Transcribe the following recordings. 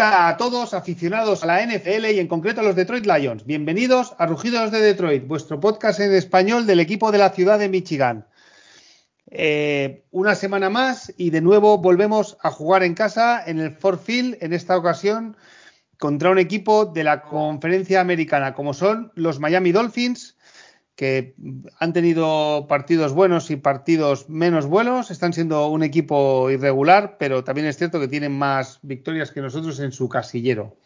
Hola a todos aficionados a la NFL y en concreto a los Detroit Lions. Bienvenidos a Rugidos de Detroit, vuestro podcast en español del equipo de la ciudad de Michigan. Eh, una semana más y de nuevo volvemos a jugar en casa en el Ford Field, en esta ocasión contra un equipo de la conferencia americana, como son los Miami Dolphins, que han tenido partidos buenos y partidos menos buenos, están siendo un equipo irregular, pero también es cierto que tienen más victorias que nosotros en su casillero.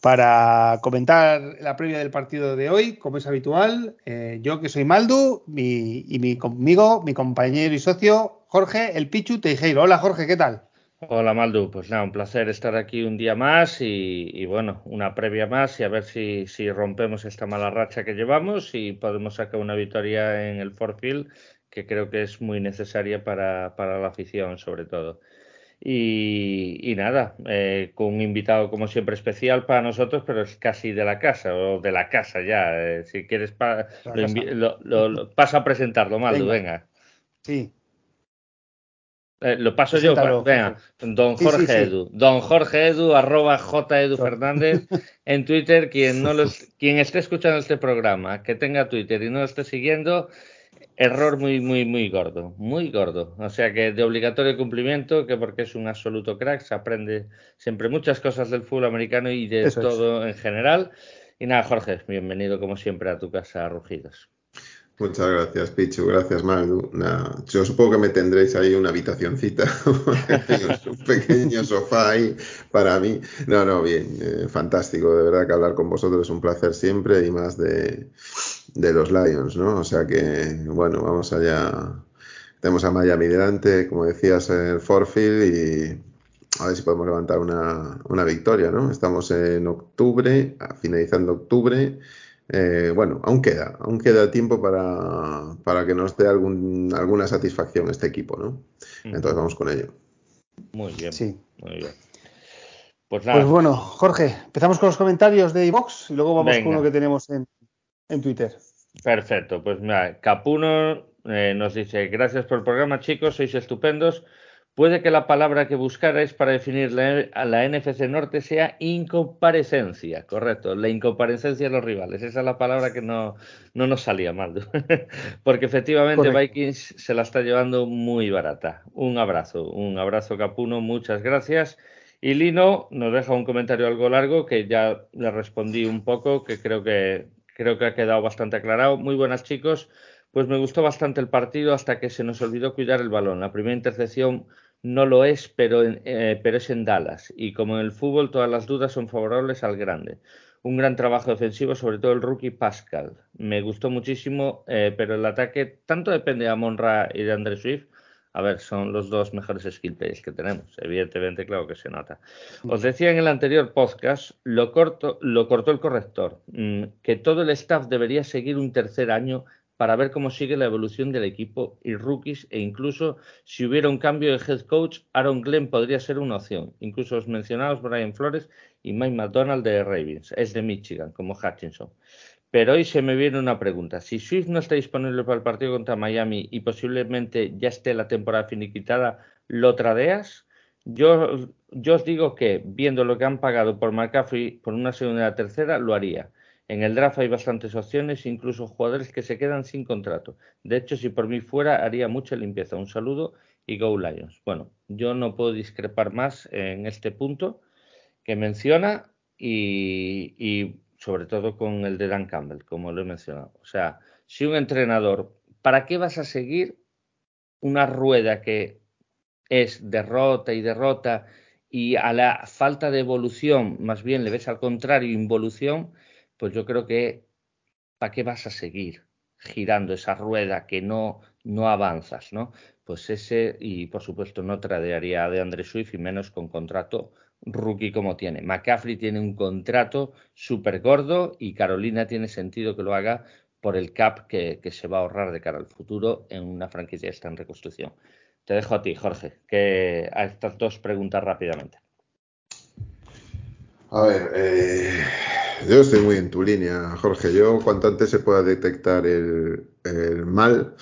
Para comentar la previa del partido de hoy, como es habitual, eh, yo que soy Maldu y mi, conmigo, mi compañero y socio Jorge El Pichu Teijeiro. Hola Jorge, ¿qué tal? Hola Maldu, pues nada, un placer estar aquí un día más y, bueno, una previa más y a ver si, si, rompemos esta mala racha que llevamos y podemos sacar una victoria en el Forfield que creo que es muy necesaria para, para la afición sobre todo. Y, nada, eh, con un invitado como siempre especial para nosotros, pero es casi de la casa o de la casa ya. Eh, si quieres, pa, lo, paso a presentarlo, Maldu, venga. Sí, eh, lo paso yo. venga, don Jorge Edu. Don Jorge Edu, arroba J Edu Fernández en Twitter. Quien, no los, quien esté escuchando este programa, que tenga Twitter y no lo esté siguiendo, error muy, muy, muy gordo. Muy gordo. O sea que de obligatorio cumplimiento, que porque es un absoluto crack, se aprende siempre muchas cosas del fútbol americano y de todo en general. Y nada, Jorge, bienvenido como siempre a tu casa, Rugidos. Muchas gracias, Pichu. Gracias, Maldu. yo supongo que me tendréis ahí una habitacióncita, un pequeño sofá ahí para mí. No, no, bien, eh, fantástico. De verdad que hablar con vosotros es un placer siempre y más de, los Lions, ¿no? O sea que, bueno, vamos allá. Tenemos a Miami delante, como decías, el Forfield y a ver si podemos levantar una, una victoria, ¿no? Estamos en octubre, finalizando octubre eh, bueno, aún queda, aún queda tiempo para, para que nos dé algún, alguna satisfacción este equipo, ¿no? Entonces vamos con ello. Muy bien. Sí. Muy bien. Pues, nada. pues bueno, Jorge, empezamos con los comentarios de iVox y luego vamos con lo que tenemos en, en Twitter. Perfecto, pues mira, Capuno eh, nos dice, gracias por el programa chicos, sois estupendos. Puede que la palabra que buscarais para definir la, a la NFC Norte sea incomparecencia, correcto, la incomparecencia de los rivales. Esa es la palabra que no, no nos salía mal, porque efectivamente Vikings se la está llevando muy barata. Un abrazo, un abrazo Capuno, muchas gracias. Y Lino nos deja un comentario algo largo que ya le respondí un poco, que creo que, creo que ha quedado bastante aclarado. Muy buenas chicos. Pues me gustó bastante el partido hasta que se nos olvidó cuidar el balón. La primera intercepción no lo es, pero, eh, pero es en Dallas. Y como en el fútbol, todas las dudas son favorables al grande. Un gran trabajo defensivo, sobre todo el rookie Pascal. Me gustó muchísimo, eh, pero el ataque tanto depende de Amon-Ra y de Andre Swift. A ver, son los dos mejores skill que tenemos. Evidentemente, claro que se nota. Os decía en el anterior podcast, lo, corto, lo cortó el corrector, mm, que todo el staff debería seguir un tercer año para ver cómo sigue la evolución del equipo y rookies e incluso si hubiera un cambio de head coach, Aaron Glenn podría ser una opción. Incluso los mencionados Brian Flores y Mike McDonald de Ravens, es de Michigan, como Hutchinson. Pero hoy se me viene una pregunta. Si Swift no está disponible para el partido contra Miami y posiblemente ya esté la temporada finiquitada, ¿lo tradeas? Yo, yo os digo que, viendo lo que han pagado por McCaffrey por una segunda y una tercera, lo haría. En el draft hay bastantes opciones, incluso jugadores que se quedan sin contrato. De hecho, si por mí fuera, haría mucha limpieza. Un saludo y Go Lions. Bueno, yo no puedo discrepar más en este punto que menciona y, sobre todo con el de Dan Campbell, como lo he mencionado. O sea, si un entrenador, ¿para qué vas a seguir una rueda que es derrota y derrota y a la falta de evolución, más bien le ves al contrario, involución? Pues yo creo que ¿para qué vas a seguir girando esa rueda que no, no avanzas, ¿no? Pues ese, y por supuesto no tradearía de Andre Swift y menos con contrato rookie como tiene. McCaffrey tiene un contrato súper gordo y Carolina tiene sentido que lo haga por el cap que, se va a ahorrar de cara al futuro en una franquicia que está en reconstrucción. Te dejo a ti, Jorge, que a estas dos preguntas rápidamente. A ver, eh, yo estoy muy en tu línea, Jorge. Yo cuanto antes se pueda detectar el, mal,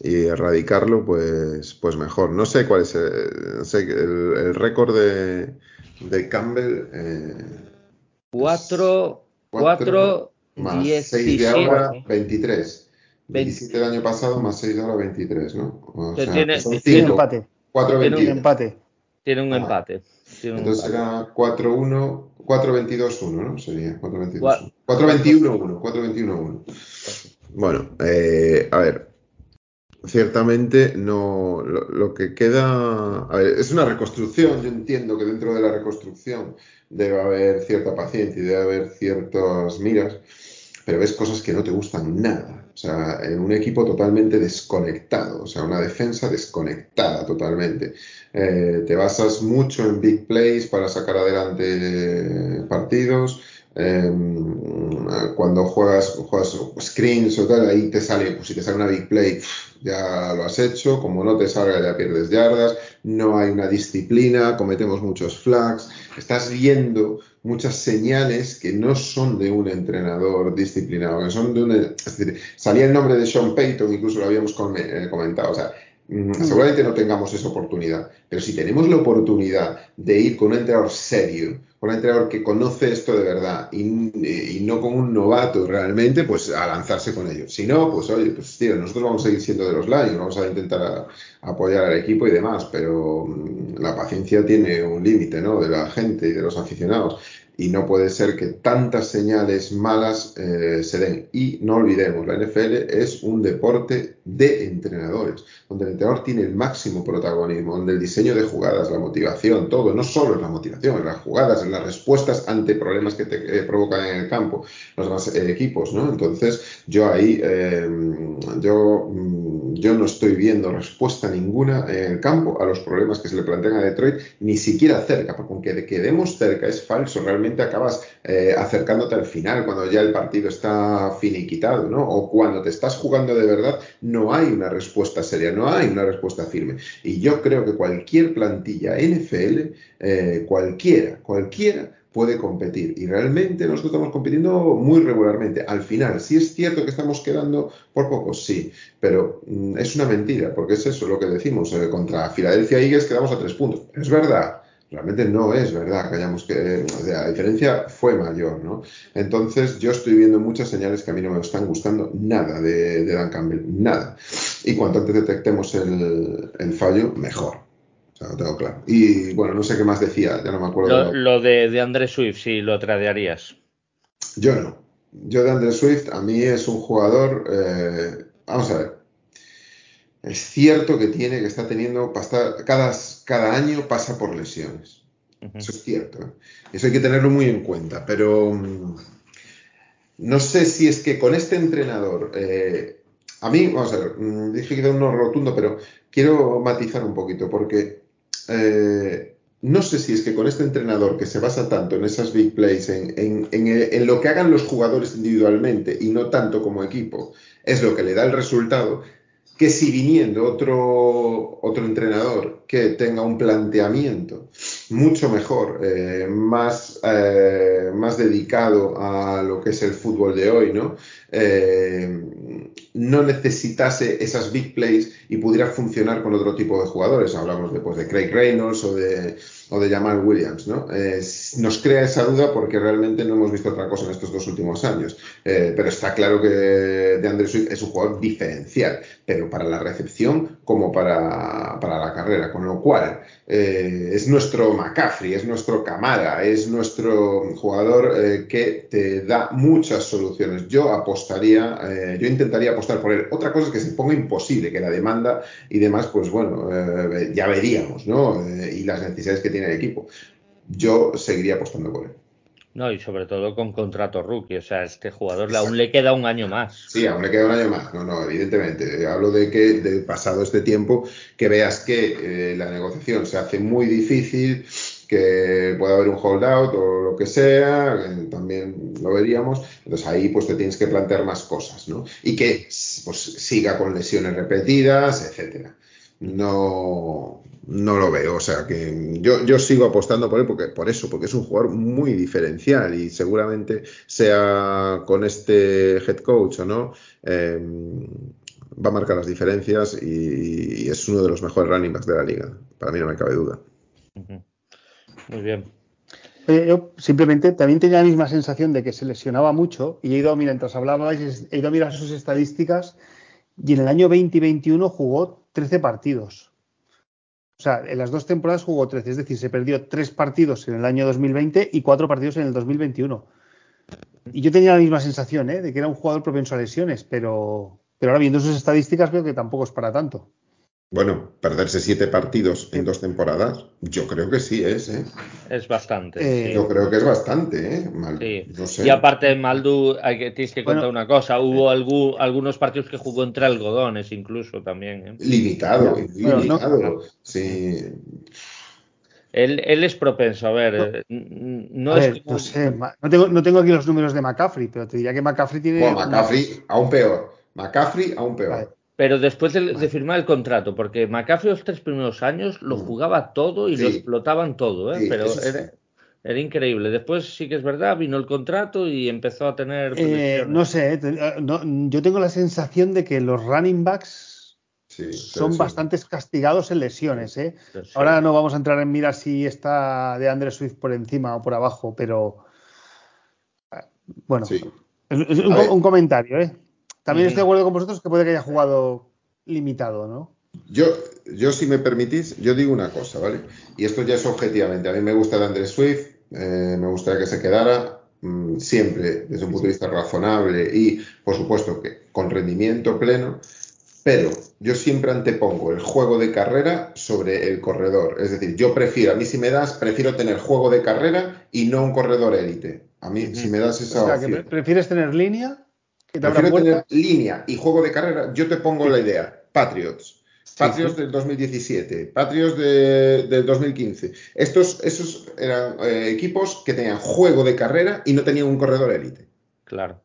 y erradicarlo, pues, pues mejor. No sé cuál es el, el, récord de, de Campbell. Eh, 4, 4, más 6 de ahora, 23. 27 del año pasado más 6 de ahora, 23, ¿no? O sea, tiene, son 5. empate. 4, tiene un empate. Tiene un ah. empate. Tiene Entonces un empate. será 4-1, 4-22-1, ¿no? Sería 4-22-1. 4-21-1, 4-21-1. Bueno, eh, a ver, ciertamente no lo, lo, que queda a ver, es una reconstrucción yo entiendo que dentro de la reconstrucción debe haber cierta paciencia y debe haber ciertas miras pero ves cosas que no te gustan nada o sea en un equipo totalmente desconectado o sea una defensa desconectada totalmente. Eh, te basas mucho en big plays para sacar adelante partidos. Eh, cuando juegas, juegas screens o tal, ahí te sale, pues si te sale una big play, ya lo has hecho, como no te salga ya pierdes yardas, no hay una disciplina, cometemos muchos flags, estás viendo muchas señales que no son de un entrenador disciplinado, que son de un... Es decir, salía el nombre de Sean Payton, incluso lo habíamos eh, comentado, o sea, seguramente no tengamos esa oportunidad, pero si tenemos la oportunidad de ir con un entrenador serio, con un entrenador que conoce esto de verdad y, no con un novato realmente, pues a lanzarse con ellos. Si no, pues oye, pues tío, nosotros vamos a seguir siendo de los Lions, vamos a intentar apoyar al equipo y demás, pero mm, la paciencia tiene un límite, ¿no? De la gente y de los aficionados y no puede ser que tantas señales malas eh, se den. Y no olvidemos, la NFL es un deporte de entrenadores, donde el entrenador tiene el máximo protagonismo, donde el diseño de jugadas, la motivación, todo, no solo es la motivación, es las jugadas, es las respuestas ante problemas que te provocan en el campo los demás eh, equipos, ¿no? Entonces, yo ahí, eh, yo, mm, yo no estoy viendo respuesta ninguna en el campo a los problemas que se le plantean a Detroit, ni siquiera cerca, porque aunque quedemos cerca es falso, realmente acabas eh, acercándote al final, cuando ya el partido está finiquitado, ¿no? O cuando te estás jugando de verdad, no hay una respuesta seria, no hay una respuesta firme. Y yo creo que cualquier plantilla NFL, eh, cualquiera, cualquiera, puede competir. Y realmente nosotros estamos compitiendo muy regularmente. Al final, si es cierto que estamos quedando por poco, sí, pero mm, es una mentira, porque es eso lo que decimos. Eh, contra Filadelfia Eagles quedamos a tres puntos. Es verdad, realmente no es verdad que hayamos que, o sea, la diferencia fue mayor, ¿no? Entonces yo estoy viendo muchas señales que a mí no me están gustando nada de, Dan Campbell, nada. Y cuanto antes detectemos el, fallo, mejor. O sea, lo tengo claro. Y bueno, no sé qué más decía, ya no me acuerdo. Lo, de, de Andrés Swift, si lo tradearías. Yo no. Yo de Andrés Swift, a mí es un jugador, eh, vamos a ver, es cierto que tiene, que está teniendo, cada, cada año pasa por lesiones. Eso es cierto. ¿eh? Eso hay que tenerlo muy en cuenta. Pero mm, no sé si es que con este entrenador, eh, a mí, vamos a ver, mm, dije que era uno rotundo, pero quiero matizar un poquito porque eh, no sé si es que con este entrenador que se basa tanto en esas big plays, en, en, lo que hagan los jugadores individualmente y no tanto como equipo, es lo que le da el resultado, que si viniendo otro, otro entrenador que tenga un planteamiento mucho mejor, eh, más, eh, más dedicado a lo que es el fútbol de hoy, ¿no? Eh, no necesitase esas big plays y pudiera funcionar con otro tipo de jugadores. Hablamos después de Craig Reynolds o de o de Jamal Williams, ¿no? Eh, nos crea esa duda porque realmente no hemos visto otra cosa en estos dos últimos años. Eh, pero está claro que de Andrew Swift es un jugador diferencial, pero para la recepción como para, para la carrera. Con lo cual, eh, es nuestro McCaffrey, es nuestro Camara, es nuestro jugador que te da muchas soluciones. Yo apostaría, yo intentaría apostar por él. Otra cosa es que se ponga imposible, que la demanda y demás, pues bueno, ya veríamos, ¿no? y las necesidades que tiene el equipo. Yo seguiría apostando por él. No, y sobre todo con contrato rookie. O sea, este jugador aún le queda un año más. Sí, aún le queda un año más. No, no, evidentemente. Hablo de que, de pasado este tiempo, que veas que eh, la negociación se hace muy difícil, que pueda haber un holdout o lo que sea, también lo veríamos. Entonces ahí pues te tienes que plantear más cosas, ¿no? Y que pues siga con lesiones repetidas, etcétera. No, no lo veo. O sea que yo, yo sigo apostando por él porque, por eso, porque es un jugador muy diferencial y seguramente sea con este head coach o no. Em, va a marcar las diferencias y, y, es uno de los mejores running backs de la liga. Para mí no me cabe duda. Muy bien. yo simplemente también tenía la misma sensación de que se lesionaba mucho y he ido, mientras hablabais, he ido a mirar sus estadísticas y en el año 2021 jugó 13 partidos. O sea, en las dos temporadas jugó 13, es decir, se perdió tres partidos en el año 2020 y cuatro partidos en el 2021. Y yo tenía la misma sensación, ¿eh? de que era un jugador propenso a lesiones, pero, pero ahora viendo sus estadísticas veo que tampoco es para tanto. Bueno, perderse siete partidos en dos temporadas, yo creo que sí es, ¿eh? Es bastante. Eh, yo creo que es bastante, ¿eh? Mal, sí. Y aparte, Maldu, hay que, tienes que contar una cosa. Hubo algunos partidos que jugó entre algodones, incluso también. ¿eh? Limitado, limitado. Sí. Él, él, es propenso, a ver, no, es no sé, no tengo, no tengo aquí los números de McCaffrey, pero te diría que McCaffrey tiene... Bueno, McCaffrey aún peor, McCaffrey aún peor. Pero después de, firmar el contrato, porque McCaffrey los tres primeros años lo mm. jugaba todo y lo explotaban todo, ¿eh? pero era, increíble. Después sí que es verdad, vino el contrato y empezó a tener... Eh, no sé, eh, yo tengo la sensación de que los running backs son bastante castigados en lesiones. ¿eh? Ahora no vamos a entrar en mirar si está de Andre Swift por encima o por abajo, pero bueno, es, un comentario, ¿eh? También estoy de acuerdo con vosotros que puede que haya jugado limitado, ¿no? Yo, yo, si me permitís, yo digo una cosa, ¿vale? Y esto ya es objetivamente. A mí me gusta de Andrés Swift, eh, me gustaría que se quedara mm, siempre desde un punto de vista razonable y, por supuesto, que con rendimiento pleno. Pero yo siempre antepongo el juego de carrera sobre el corredor. Es decir, yo prefiero, a mí si me das, prefiero tener juego de carrera y no un corredor élite. A mí, si me das esa. O sea, que prefieres tener línea Prefiero tener línea y juego de carrera. Yo te pongo la idea. Patriots. Patriots del 2017, Patriots del 2015. Estos esos eran eh, equipos que tenían juego de carrera y no tenían un corredor élite. Claro.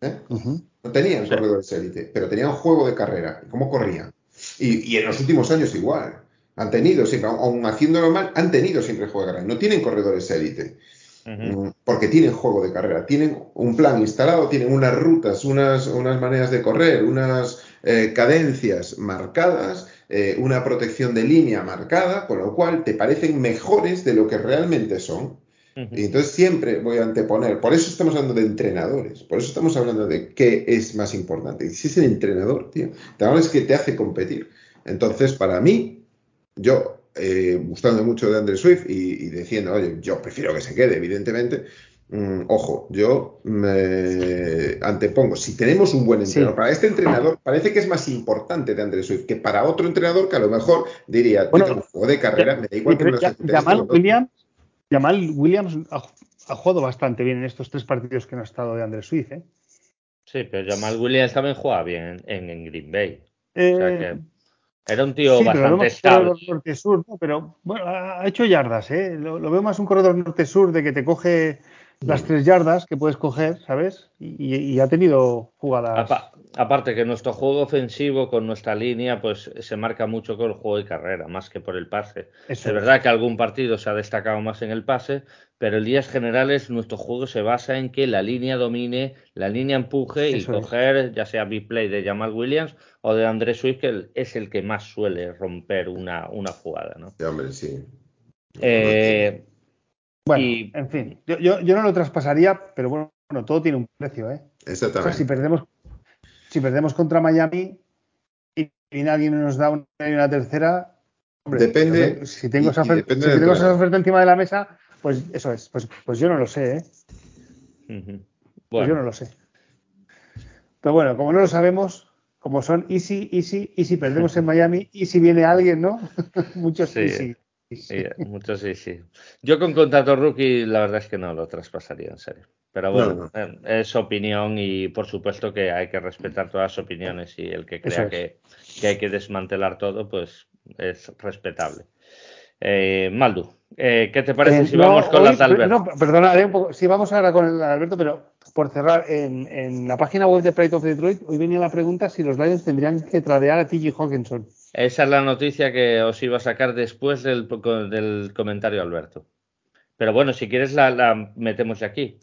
¿Eh? No tenían corredores élite, pero tenían juego de carrera. ¿Cómo corrían? Y, y, en los últimos años igual. Han tenido siempre, aún haciéndolo mal, han tenido siempre juego de carrera. No tienen corredores élite. Mm, porque tienen juego de carrera, tienen un plan instalado, tienen unas rutas, unas, unas maneras de correr, unas eh, cadencias marcadas, eh, una protección de línea marcada, con lo cual te parecen mejores de lo que realmente son. Y entonces siempre voy a anteponer, por eso estamos hablando de entrenadores, por eso estamos hablando de qué es más importante. Y si es el entrenador, tío, es que te hace competir. Entonces, para mí, yo eh, gustando mucho de André Swift y, diciendo, oye, yo prefiero que se quede, evidentemente. Mm, ojo, yo me antepongo, si tenemos un buen entrenador, para este entrenador parece que es más importante de André Swift que para otro entrenador que a lo mejor diría, bueno, juego de carrera, me da igual que Jamal, Williams, Jamal Williams ha, jugado bastante bien en estos tres partidos que no ha estado de André Swift. ¿eh? Sí, pero Jamal Williams también juega bien en, Green Bay. o sea eh, que... Era un tío bastante estable. Norte-sur, pero bueno, ha hecho yardas, ¿eh? Lo, veo más un corredor norte-sur de que te coge las tres yardas que puedes coger, ¿sabes? Y, ha tenido jugadas. aparte que nuestro juego ofensivo con nuestra línea, pues se marca mucho con el juego de carrera, más que por el pase. es verdad que algún partido se ha destacado más en el pase, pero en líneas generales nuestro juego se basa en que la línea domine, la línea empuje y coger, ya sea big play de Jamal Williams o de Andrés Swift, que es el que más suele romper una, una jugada, ¿no? Sí, hombre, sí. Eh, bueno, en fin, yo, yo, no lo traspasaría, pero bueno, todo tiene un precio, ¿eh? Exactamente. si perdemos, si perdemos contra Miami y, nadie nos da una, una tercera, hombre, depende. Si tengo, esa, oferta, si tengo esa oferta encima de la mesa, pues eso es. Pues, pues yo no lo sé, ¿eh? Pues yo no lo sé. Pero bueno, como no lo sabemos, como son easy, easy, y si perdemos en Miami, y si viene alguien, ¿no? Muchos sí. easy. Sí, mucho sí, sí. Yo con contrato rookie la verdad es que no lo traspasaría en serio. Pero bueno, eh, es opinión y por supuesto que hay que respetar todas las opiniones y el que crea que, hay que desmantelar todo, pues es respetable. Eh, Maldu, eh, ¿qué te parece si vamos con la de Alberto? No, perdona, un poco. Sí, vamos ahora con la de Alberto, pero por cerrar, en, la página web de Pride of Detroit, hoy venía la pregunta si los Lions tendrían que tradear a T.J. Hawkinson. Esa es la noticia que os iba a sacar después del, del comentario Alberto. Pero bueno, si quieres la, metemos aquí.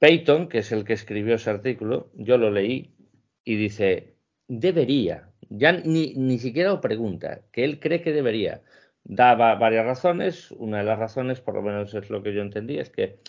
Peyton, que es el que escribió ese artículo, yo lo leí y dice, debería, ya ni, ni siquiera lo pregunta, que él cree que debería. Daba varias razones, una de las razones, por lo menos es lo que yo entendí, es que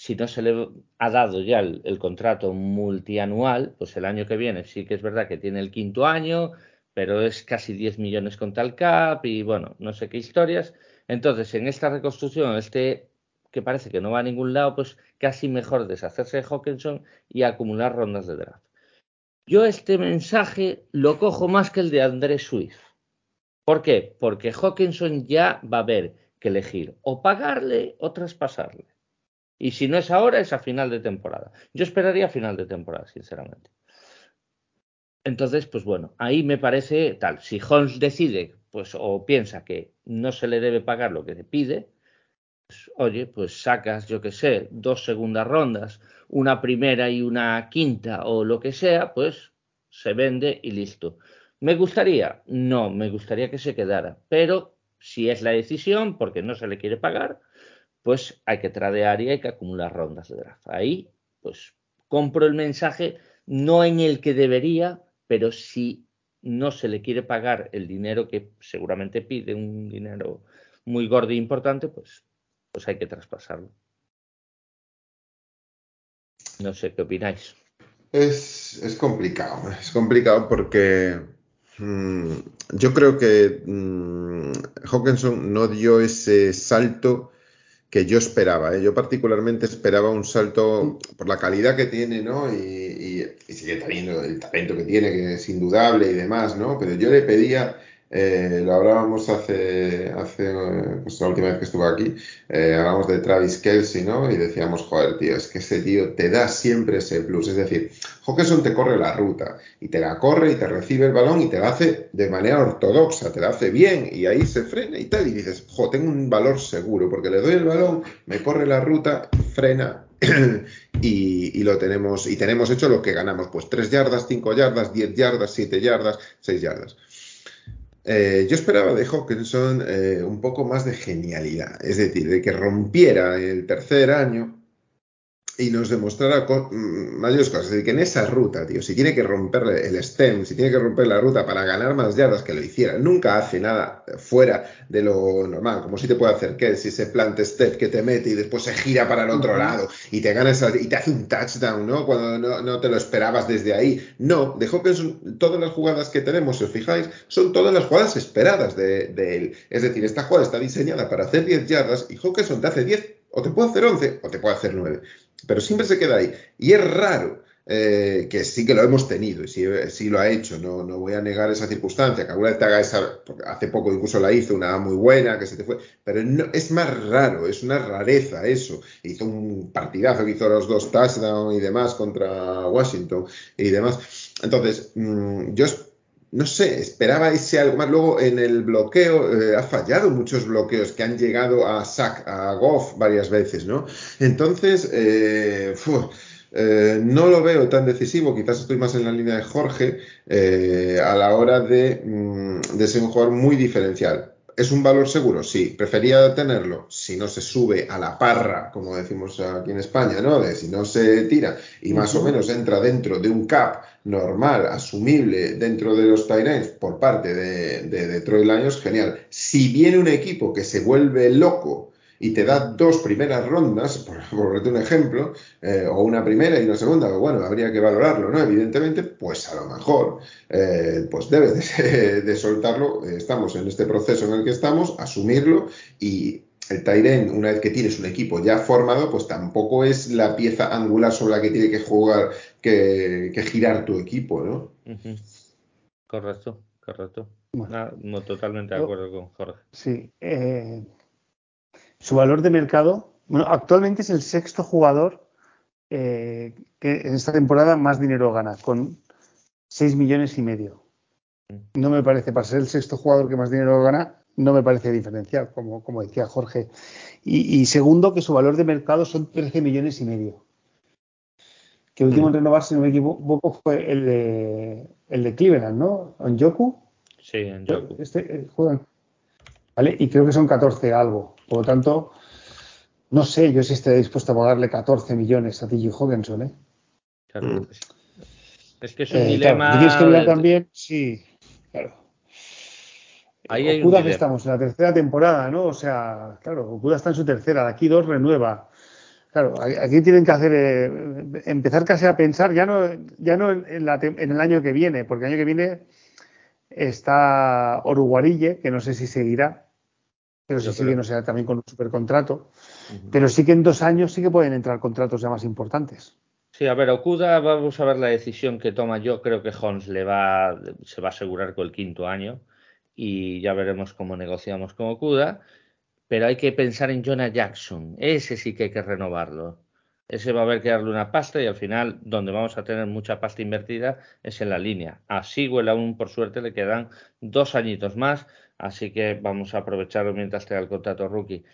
si no se le ha dado ya el, contrato multianual, pues el año que viene sí que es verdad que tiene el quinto año, pero es casi 10 millones con tal cap y bueno, no sé qué historias. Entonces, en esta reconstrucción, este que parece que no va a ningún lado, pues casi mejor deshacerse de Hawkinson y acumular rondas de draft. Yo este mensaje lo cojo más que el de Andrés Swift. ¿Por qué? Porque Hawkinson ya va a haber que elegir o pagarle o traspasarle. Y si no es ahora, es a final de temporada. Yo esperaría a final de temporada, sinceramente. Entonces, pues bueno, ahí me parece tal. Si Holmes decide, pues, o piensa que no se le debe pagar lo que se pide, pues, oye, pues sacas, yo qué sé, dos segundas rondas, una primera y una quinta o lo que sea, pues se vende y listo. ¿Me gustaría? No, me gustaría que se quedara, pero si es la decisión, porque no se le quiere pagar, pues hay que tradear y hay que acumular rondas de draft. Ahí, pues compro el mensaje, no en el que debería, pero si no se le quiere pagar el dinero que seguramente pide, un dinero muy gordo e importante, pues, pues hay que traspasarlo. No sé qué opináis. Es, es complicado, es complicado porque mmm, yo creo que mmm, Hawkinson no dio ese salto que yo esperaba. ¿eh? Yo particularmente esperaba un salto por la calidad que tiene, ¿no? Y, y, sigue teniendo el talento que tiene, que es indudable y demás, ¿no? Pero yo le pedía, eh, lo hablábamos hace, hace pues la última vez que estuve aquí, eh, hablábamos de Travis Kelsey, ¿no? Y decíamos, joder, tío, es que ese tío te da siempre ese plus. Es decir, Hawkinson te corre la ruta y te la corre y te recibe el balón y te la hace de manera ortodoxa, te la hace bien y ahí se frena y tal. Y dices, jo, tengo un valor seguro porque le doy el balón, me corre la ruta, frena y, y, lo tenemos, y tenemos hecho lo que ganamos, pues 3 yardas, 5 yardas, 10 yardas, 7 yardas, 6 yardas. Eh, yo esperaba de Hawkinson eh, un poco más de genialidad, es decir, de que rompiera el tercer año y nos demostrara mayores cosas. Es decir, que en esa ruta, tío, si tiene que romper el stem, si tiene que romper la ruta para ganar más yardas, que lo hiciera. Nunca hace nada fuera de lo normal, como si te puede hacer que si se plante step que te mete y después se gira para el otro uh -huh. lado y te gana esa, y te hace un touchdown, ¿no? Cuando no, no, te lo esperabas desde ahí. No, de Hawkinson, todas las jugadas que tenemos, si os fijáis, son todas las jugadas esperadas de, de él. Es decir, esta jugada está diseñada para hacer 10 yardas y Hawkinson te hace 10 o te puede hacer 11 o te puede hacer 9 pero siempre se queda ahí. Y es raro eh, que sí que lo hemos tenido y sí, sí, lo ha hecho, no, no voy a negar esa circunstancia, que alguna vez te haga esa, hace poco incluso la hizo una muy buena, que se te fue, pero no, es más raro, es una rareza eso. Hizo un partidazo que hizo los dos touchdowns y demás contra Washington y demás. Entonces, mmm, yo no sé, esperaba ese algo más. Luego en el bloqueo, eh, ha fallado muchos bloqueos que han llegado a Sack, a Goff varias veces, ¿no? Entonces, eh, eh, no lo veo tan decisivo, quizás estoy más en la línea de Jorge, a la hora de, mm, de ser un jugador muy diferencial. ¿Es un valor seguro? Sí. ¿Prefería tenerlo? Si no se sube a la parra, como decimos aquí en España, ¿no? De si no se tira y más o menos entra dentro de un cap normal, asumible dentro de los Tyrants por parte de, de Detroit Lions, genial. Si viene un equipo que se vuelve loco y te da dos primeras rondas, por, por un ejemplo, eh, o una primera y una segunda, bueno, habría que valorarlo, ¿no? Evidentemente, pues a lo mejor, eh, pues debes de, de, soltarlo, estamos en este proceso en el que estamos, asumirlo y el Tyren, una vez que tienes un equipo ya formado, pues tampoco es la pieza angular sobre la que tiene que jugar, que, que girar tu equipo, ¿no? Uh -huh. Correcto, correcto. Bueno, no, no, totalmente de acuerdo con Jorge. Sí, eh, su valor de mercado, bueno, actualmente es el sexto jugador eh, que en esta temporada más dinero gana, con 6 millones y medio. No me parece, para ser el sexto jugador que más dinero gana, no me parece diferencial, como, como decía Jorge. Y, y, segundo, que su valor de mercado son 13 millones y medio. Que el último en renovar, si no me equivoco, fue el de, el de Cleveland, ¿no? ¿En Yoku? Sí, en Yoku. Este, eh, juegan. ¿Vale? Y creo que son 14 algo. Por lo tanto, no sé yo si estaré dispuesto a pagarle 14 millones a TJ Hawkinson, ¿eh? Claro sí. Es que es un dilema. Tienes que mirar también, sí, claro. Ahí hay Okuda que estamos en la tercera temporada, ¿no? O sea, claro, Okuda está en su tercera, de aquí dos renueva. Claro, aquí tienen que hacer, eh, empezar casi a pensar, ya no, ya no en, el año que viene, porque el año que viene está Oruguarille, que no sé si seguirá, pero si sigue no será también con un supercontrato, pero sí que en dos años sí que pueden entrar contratos ya más importantes. Sí, a ver, Okuda, vamos a ver la decisión que toma. Yo creo que Holmes le va, se va a asegurar con el quinto año y ya veremos cómo negociamos con Okuda pero hay que pensar en Jonah Jackson. Ese sí que hay que renovarlo. Ese va a haber que darle una pasta y al final, donde vamos a tener mucha pasta invertida, es en la línea. A Sigüel aún, por suerte, le quedan dos añitos más, así que vamos a aprovecharlo mientras tenga el contrato rookie.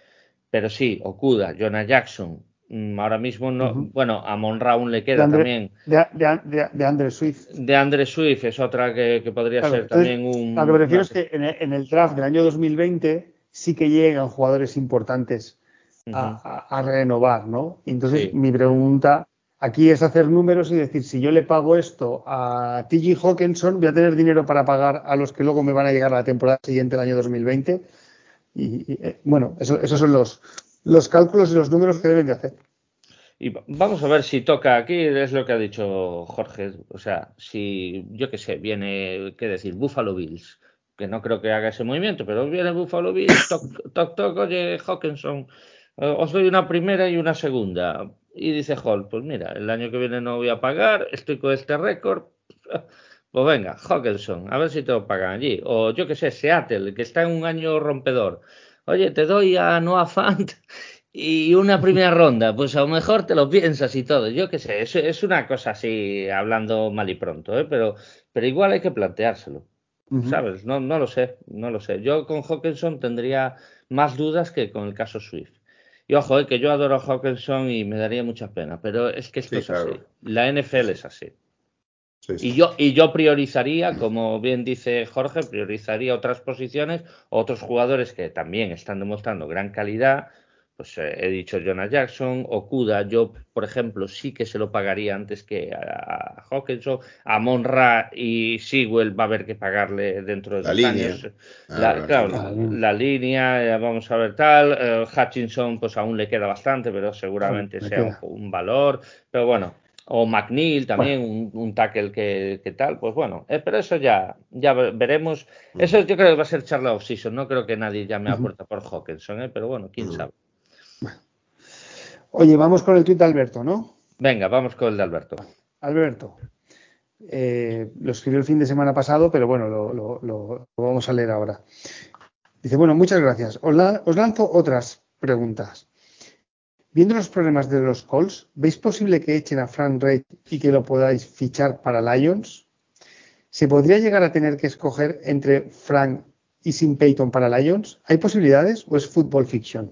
Pero sí, Okuda, Jonah Jackson, mm, ahora mismo no. Bueno, a Monra aún le queda también. De, de, Andre Swift. De Andre Swift es otra que, podría ser también un. Lo que me refiero es que en el draft del año 2020 sí que llegan jugadores importantes a, renovar, ¿no? Entonces, mi pregunta aquí es hacer números y decir, si yo le pago esto a TG Hawkinson, voy a tener dinero para pagar a los que luego me van a llegar a la temporada siguiente, el año 2020. Y, eh, bueno, esos son los, los cálculos y los números que deben de hacer. Y vamos a ver si toca aquí, es lo que ha dicho Jorge. O sea, si, yo qué sé, viene, ¿qué decir? Buffalo Bills que no creo que haga ese movimiento, pero viene Buffalo Bills, toc, toc, toc, oye, Hawkinson, eh, os doy una primera y una segunda. Y dice Hall, pues mira, el año que viene no voy a pagar, estoy con este récord. Pues venga, Hawkinson, a ver si te lo pagan allí. O yo que sé, Seattle, que está en un año rompedor. Oye, te doy a Noah Fant y una primera ronda. Pues a lo mejor te lo piensas y todo. Yo que sé, es, es una cosa así, hablando mal y pronto, ¿eh? pero, pero igual hay que planteárselo. ¿Sabes? No, no lo sé, no lo sé. Yo con Hawkinson tendría más dudas que con el caso Swift. Y ojo, eh, que yo adoro a Hawkinson y me daría mucha pena, pero es que esto es así. La NFL es así. Y, yo, y yo priorizaría, como bien dice Jorge, priorizaría otras posiciones, otros jugadores que también están demostrando gran calidad, pues eh, he dicho Jonah Jackson, Okuda, yo por ejemplo sí que se lo pagaría antes que a, Hawkinson, a Monra y Sewell va a haber que pagarle dentro de la línea. años. La, claro, la, línea, vamos a ver tal, eh, Hutchinson pues aún le queda bastante, pero seguramente sea un, valor, pero bueno, o McNeil también, un, tackle que, tal, pues bueno, eh, pero eso ya, ya veremos. Eso yo creo que va a ser charla off-season, no creo que nadie llame a puerta por Hawkinson, pero bueno, quién sabe. Oye, vamos con el tuit de Alberto, ¿no? Venga, vamos con el de Alberto. Alberto, eh, lo escribió el fin de semana pasado, pero bueno, lo, vamos a leer ahora. Dice, bueno, muchas gracias. Os, lanzo otras preguntas. Viendo los problemas de los Colts, ¿veis posible que echen a Frank Reid y que lo podáis fichar para Lions? ¿Se podría llegar a tener que escoger entre Frank y Sim Payton para Lions? ¿Hay posibilidades o es fútbol fiction?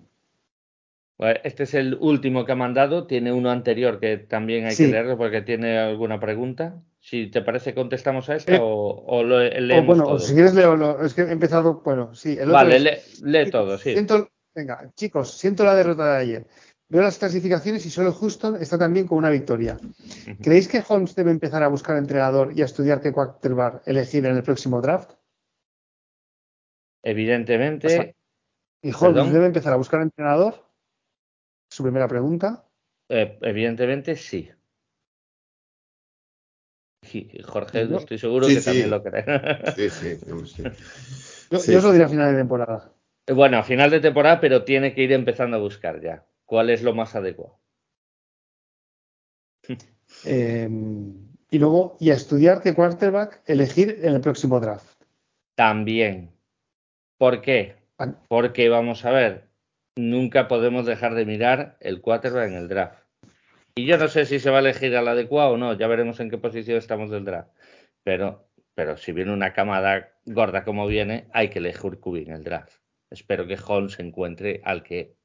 Este es el último que ha mandado. Tiene uno anterior que también hay que leerlo porque tiene alguna pregunta. Si te parece, contestamos a esta eh, o, lo leemos. bueno, todo. si quieres, leo. Es que he empezado. Bueno, sí. El vale, lee, todo, sí. venga, chicos, siento la derrota de ayer. Veo las clasificaciones y solo Houston está también con una victoria. ¿Creéis que Holmes debe empezar a buscar entrenador y a estudiar qué quarterback elegir en el próximo draft? Evidentemente. ¿Y Holmes debe empezar a buscar entrenador? Su primera pregunta. Eh, evidentemente sí. Jorge, estoy seguro que también lo cree. Sí, sí, sí. Yo, yo lo diré a final de temporada. Eh, bueno, a final de temporada, pero tiene que ir empezando a buscar ya. ¿Cuál es lo más adecuado? Em, y luego, y a estudiar qué quarterback elegir en el próximo draft. También. ¿Por qué? Porque vamos a ver, nunca podemos dejar de mirar el quarterback en el draft. Y yo no sé si se va a elegir al adecuado o no, ya veremos en qué posición estamos del draft. Pero, pero si viene una camada gorda como viene, hay que elegir QB en el draft. Espero que Holmes encuentre al que,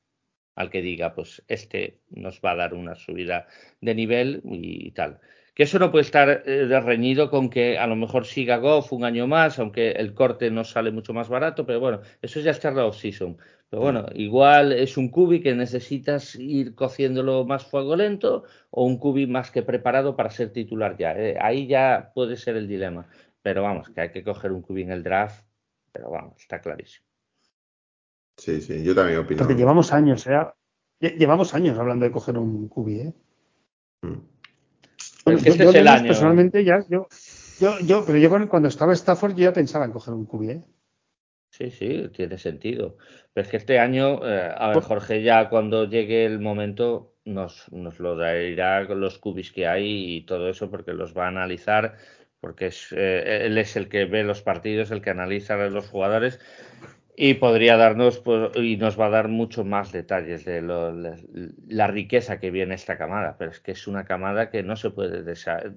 al que diga, pues este nos va a dar una subida de nivel y tal. que eso no puede estar eh, reñido con que a lo mejor siga Goff un año más, aunque el corte no sale mucho más barato, pero bueno, eso ya está la off-season. Pero bueno, igual es un cubi que necesitas ir cociéndolo más fuego lento o un cubi más que preparado para ser titular ya. Eh, ahí ya puede ser el dilema. Pero vamos, que hay que coger un cubi en el draft, pero vamos, está clarísimo. Sí, sí, yo también opino. Porque llevamos años, ¿eh? Llevamos años hablando de coger un cubi, ¿eh? Mm. este es el año. Personalmente ya, yo, yo, yo, pero yo cuando estaba Stafford yo ya pensaba en coger un cubi, ¿eh? Sí, sí, tiene sentido. Pero es que este año, eh, a ver, Jorge ya cuando llegue el momento nos, nos lo dará con los cubis que hay y todo eso porque los va a analizar, porque es, eh, él es el que ve los partidos, el que analiza a los jugadores y podría darnos pues, y nos va a dar mucho más detalles de la, riqueza que viene esta camada. Pero es que es una camada que no se puede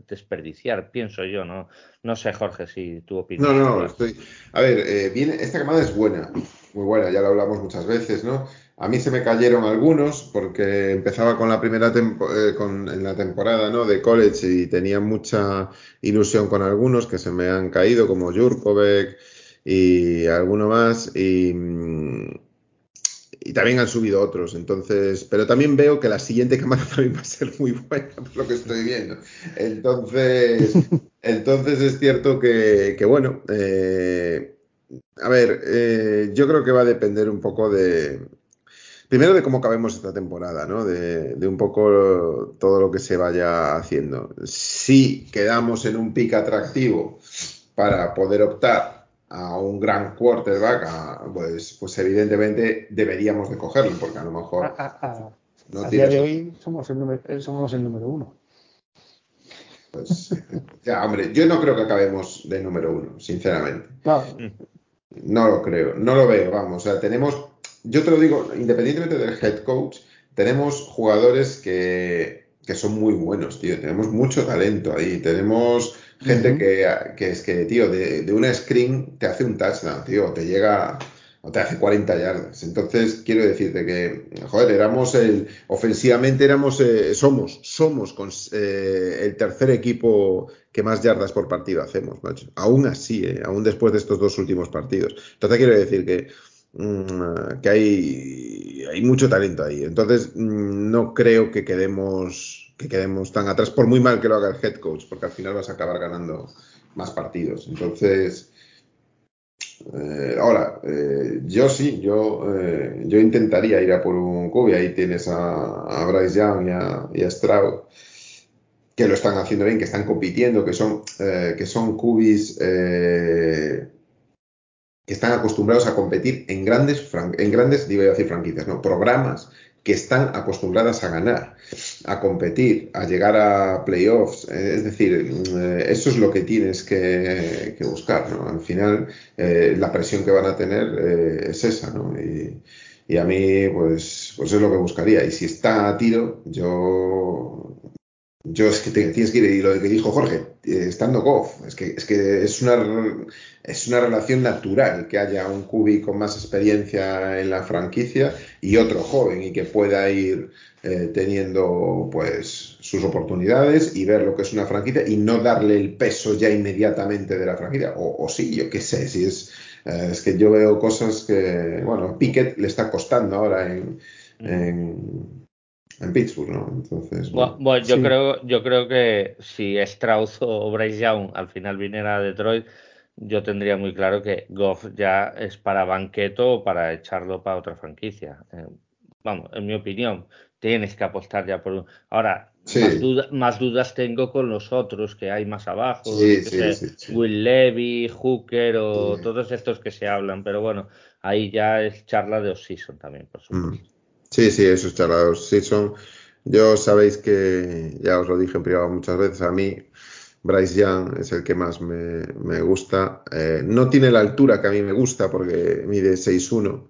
desperdiciar pienso yo no no sé Jorge si tú opinas no no estoy a ver eh, viene esta camada es buena muy buena ya lo hablamos muchas veces no a mí se me cayeron algunos porque empezaba con la primera eh, con, en la temporada ¿no? de college y tenía mucha ilusión con algunos que se me han caído como Jurkovic y alguno más. Y, y también han subido otros. Entonces, pero también veo que la siguiente cámara también va a ser muy buena, por lo que estoy viendo. Entonces, entonces es cierto que, que bueno, eh, a ver, eh, yo creo que va a depender un poco de. Primero de cómo acabemos esta temporada, ¿no? De, de, un poco todo lo que se vaya haciendo. Si quedamos en un pick atractivo para poder optar a un gran quarterback, pues, pues evidentemente deberíamos de cogerlo, porque a lo mejor... A, día de hoy somos el, número, eh, somos el número uno. Pues ya, hombre, yo no creo que acabemos de número uno, sinceramente. No. no lo creo, no lo veo, vamos. O sea, tenemos, yo te lo digo, independientemente del head coach, tenemos jugadores que, que son muy buenos, tío. Tenemos mucho talento ahí. Tenemos Gente que, es que, tío, de, de, una screen te hace un touchdown, tío, te llega o te hace 40 yardas. Entonces, quiero decirte que, joder, éramos el, ofensivamente éramos, eh, somos, somos con, eh, el tercer equipo que más yardas por partido hacemos, macho. Aún así, eh, aún después de estos dos últimos partidos. Entonces, quiero decir que, mm, que hay, hay mucho talento ahí. Entonces, mm, no creo que quedemos que quedemos tan atrás, por muy mal que lo haga el head coach, porque al final vas a acabar ganando más partidos. Entonces, eh, ahora, eh, yo sí, yo, eh, yo intentaría ir a por un cubi. Ahí tienes a, Bryce Young y a, Stroud, que lo están haciendo bien, que están compitiendo, que son, que son cubis que están acostumbrados a competir en grandes, en grandes, digo a decir franquicias, no, programas que están acostumbradas a ganar, a competir, a llegar a playoffs. Eh, es decir, eh, eso es lo que tienes que, buscar. ¿no? Al final, eh, la presión que van a tener es esa. ¿no? Y, y, a mí, pues, pues es lo que buscaría. Y si está a tiro, yo yo es que tienes que ir, y lo que dijo Jorge, eh, estando Goff, es que, es que es una, es una relación natural que haya un cubi con más experiencia en la franquicia y otro joven y que pueda ir eh, teniendo pues sus oportunidades y ver lo que es una franquicia y no darle el peso ya inmediatamente de la franquicia. O, sí, yo qué sé, si es, eh, es que yo veo cosas que, bueno, Pickett le está costando ahora en en Pittsburgh, ¿no? Entonces. Bueno, yo creo, yo creo que si Strauss o Bryce Young al final viniera a Detroit, yo tendría muy claro que Goff ya es para banqueto o para echarlo para otra franquicia. Eh, vamos, en mi opinión, tienes que apostar ya por un. Ahora, más, dudas tengo con los otros que hay más abajo, Will Levy, Hooker o todos estos que se hablan, pero bueno, ahí ya es charla de off-season también, por supuesto. Mm. Sí, sí, esos charlados sí son. Yo sabéis que ya os lo dije en privado muchas veces, a mí Bryce Young es el que más me, me gusta. Eh, no tiene la altura que a mí me gusta porque mide 6'1".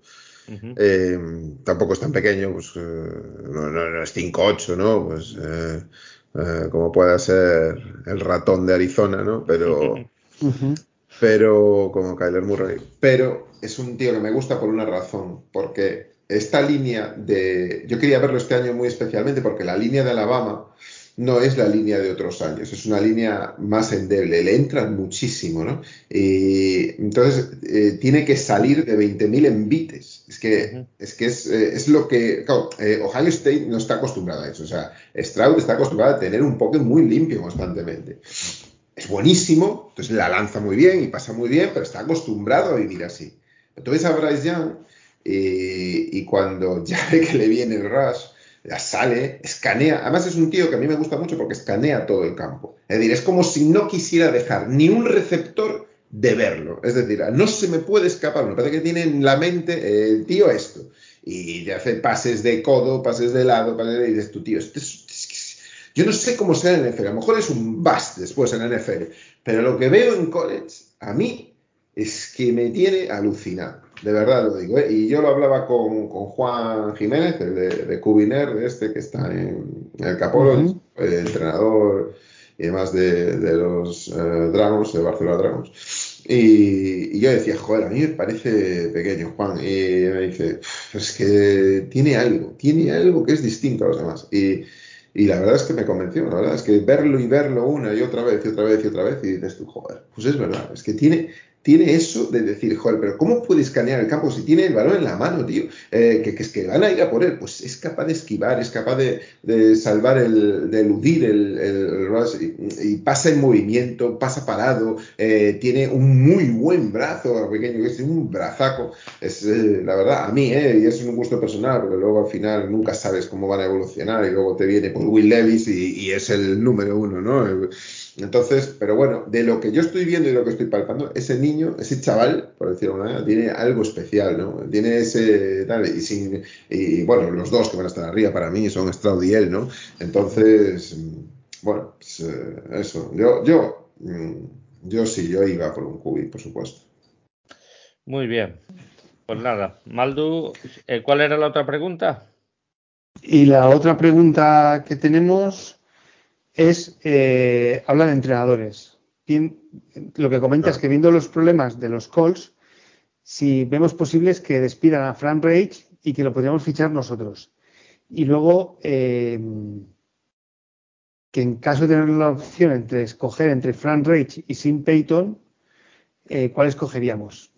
Eh, tampoco es tan pequeño, pues eh, no, no, es 5'8", ¿no? Pues eh, como pueda ser el ratón de Arizona, ¿no? Pero, pero como Kyler Murray. Pero es un tío que me gusta por una razón, porque esta línea de. Yo quería verlo este año muy especialmente porque la línea de Alabama no es la línea de otros años, es una línea más endeble, le entran muchísimo, ¿no? Y entonces eh, tiene que salir de 20.000 envites. Es que, es, que es, eh, es, lo que. Claro, eh, Ohio State no está acostumbrado a eso. O sea, Stroud está acostumbrado a tener un poke muy limpio constantemente. Es buenísimo, entonces la lanza muy bien y pasa muy bien, pero está acostumbrado a vivir así. Entonces a Bryce Young, y cuando ya ve que le viene el rush, la sale, escanea. Además es un tío que a mí me gusta mucho porque escanea todo el campo. Es decir, es como si no quisiera dejar ni un receptor de verlo. Es decir, no se me puede escapar. Me parece que tiene en la mente eh, el tío esto. Y te hace pases de codo, pases de lado, pases de... Y dices, tu tío, este yo no sé cómo sea en NFL. A lo mejor es un bust después en NFL. Pero lo que veo en college, a mí, es que me tiene alucinado. De verdad lo digo. ¿eh? Y yo lo hablaba con, Juan Jiménez, el de, de Cubiner, de este que está en, el Capolo, el entrenador y demás de, los eh, Dragons, de Barcelona Dragons. Y, yo decía, joder, a mí me parece pequeño, Juan. Y me dice, es que tiene algo, tiene algo que es distinto a los demás. Y, y la verdad es que me convenció, la verdad es que verlo y verlo una y otra vez y otra vez y otra vez y dices tú, joder, pues es verdad, es que tiene, tiene eso de decir, joder, pero ¿cómo puede escanear el campo si tiene el balón en la mano, tío? Eh, que, es que van a ir a por él. Pues es capaz de esquivar, es capaz de, salvar, el, de eludir el, el, y, pasa en movimiento, pasa parado, eh, tiene un muy buen brazo pequeño, que es un brazaco. Es eh, la verdad, a mí, y es un gusto personal, porque luego al final nunca sabes cómo van a evolucionar y luego te viene por Will Levis y, y es el número uno, ¿no? Entonces, pero bueno, de lo que yo estoy viendo y lo que estoy palpando, ese niño, ese chaval, por decirlo de alguna manera, tiene algo especial, ¿no? Tiene ese tal, y, sin, y bueno, los dos que van a estar arriba para mí son Stroud y él, ¿no? Entonces, bueno, pues, eh, eso, yo, yo, mm, yo sí, yo iba por un cubi, por supuesto. Muy bien. Pues nada, Maldu, eh, ¿cuál era la otra pregunta? Y la otra pregunta que tenemos es eh, habla de entrenadores. lo que comenta es que viendo los problemas de los Colts, si vemos posibles que despidan a Frank Rage y que lo podríamos fichar nosotros. Y luego, eh, que en caso de tener la opción entre escoger entre Frank Rage y Sim Payton, eh, ¿cuál escogeríamos?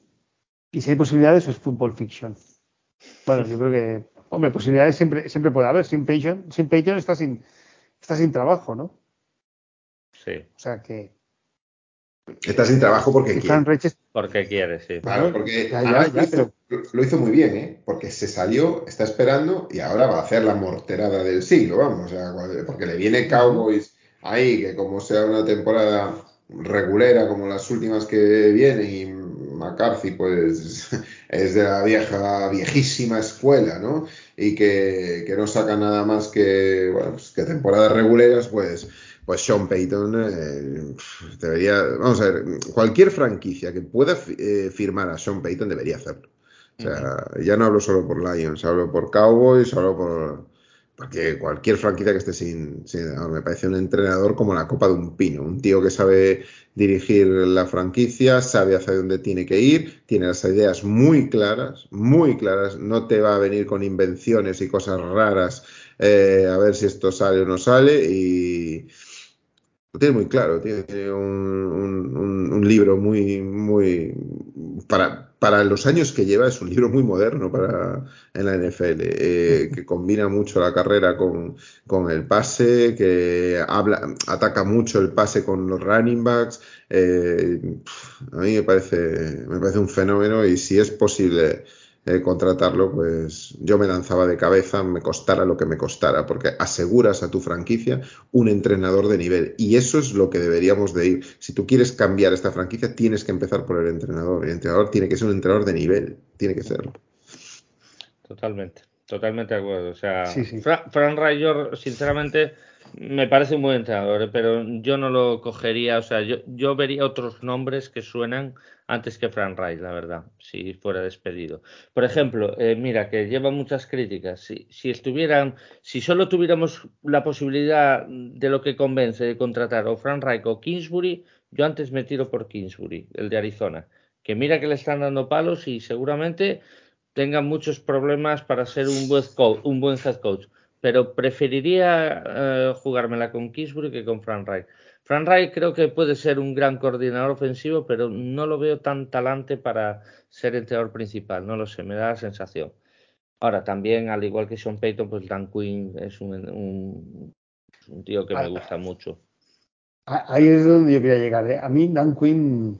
Y si hay posibilidades, es Football Fiction. Bueno, yo creo que, hombre, posibilidades siempre, siempre puede haber. Sim Payton, Sim Payton está sin, está sin trabajo, ¿no? Sí. O sea que. Está sin trabajo porque quiere. Porque quiere, sí. Claro, porque lo, hizo, muy bien, ¿eh? Porque se salió, está esperando y ahora va a hacer la morterada del siglo, vamos. O sea, porque le viene Cowboys ahí, que como sea una temporada regulera como las últimas que vienen y McCarthy pues es de la vieja, viejísima escuela, ¿no? Y que, no saca nada más que, bueno, pues que temporadas reguleras, pues, pues Sean Payton eh, debería, vamos a ver, cualquier franquicia que pueda eh, firmar a Sean Payton debería hacerlo. O sea, ya no hablo solo por Lions, hablo por Cowboys, hablo por, porque cualquier franquicia que esté sin, me parece un entrenador como la copa de un pino, un tío que sabe dirigir la franquicia, sabe hacia dónde tiene que ir, tiene las ideas muy claras, muy claras, no te va a venir con invenciones y cosas raras eh, a ver si esto sale o no sale. Y lo tiene muy claro, tiene un, un libro muy, muy para para los años que lleva es un libro muy moderno para en la NFL, eh, que combina mucho la carrera con, el pase, que habla, ataca mucho el pase con los running backs. Eh, a mí me parece, me parece un fenómeno y si es posible eh, contratarlo, pues yo me lanzaba de cabeza, me costara lo que me costara, porque aseguras a tu franquicia un entrenador de nivel. Y eso es lo que deberíamos de ir. Si tú quieres cambiar esta franquicia, tienes que empezar por el entrenador. El entrenador tiene que ser un entrenador de nivel, tiene que serlo. Totalmente, totalmente de acuerdo. O sea, Fran Rayor, sinceramente, me parece un buen entrenador, ¿eh? pero yo no lo cogería, o sea, yo, yo vería otros nombres que suenan antes que Frank Reich, la verdad, si fuera despedido. Por ejemplo, eh, mira, que lleva muchas críticas. Si, si, estuvieran, si solo tuviéramos la posibilidad de lo que convence de contratar o Frank Reich o Kingsbury, yo antes me tiro por Kingsbury, el de Arizona. Que mira que le están dando palos y seguramente tengan muchos problemas para ser un buen, un buen head coach pero preferiría eh, jugármela con Kisbury que con Frank Reich. Frank Reich creo que puede ser un gran coordinador ofensivo, pero no lo veo tan talante para ser entrenador principal, no lo sé, me da la sensación. Ahora, también, al igual que Sean Payton, pues Dan Quinn es un, tío que me gusta mucho. Ahí es donde yo quería llegar. ¿eh? A mí Dan Quinn,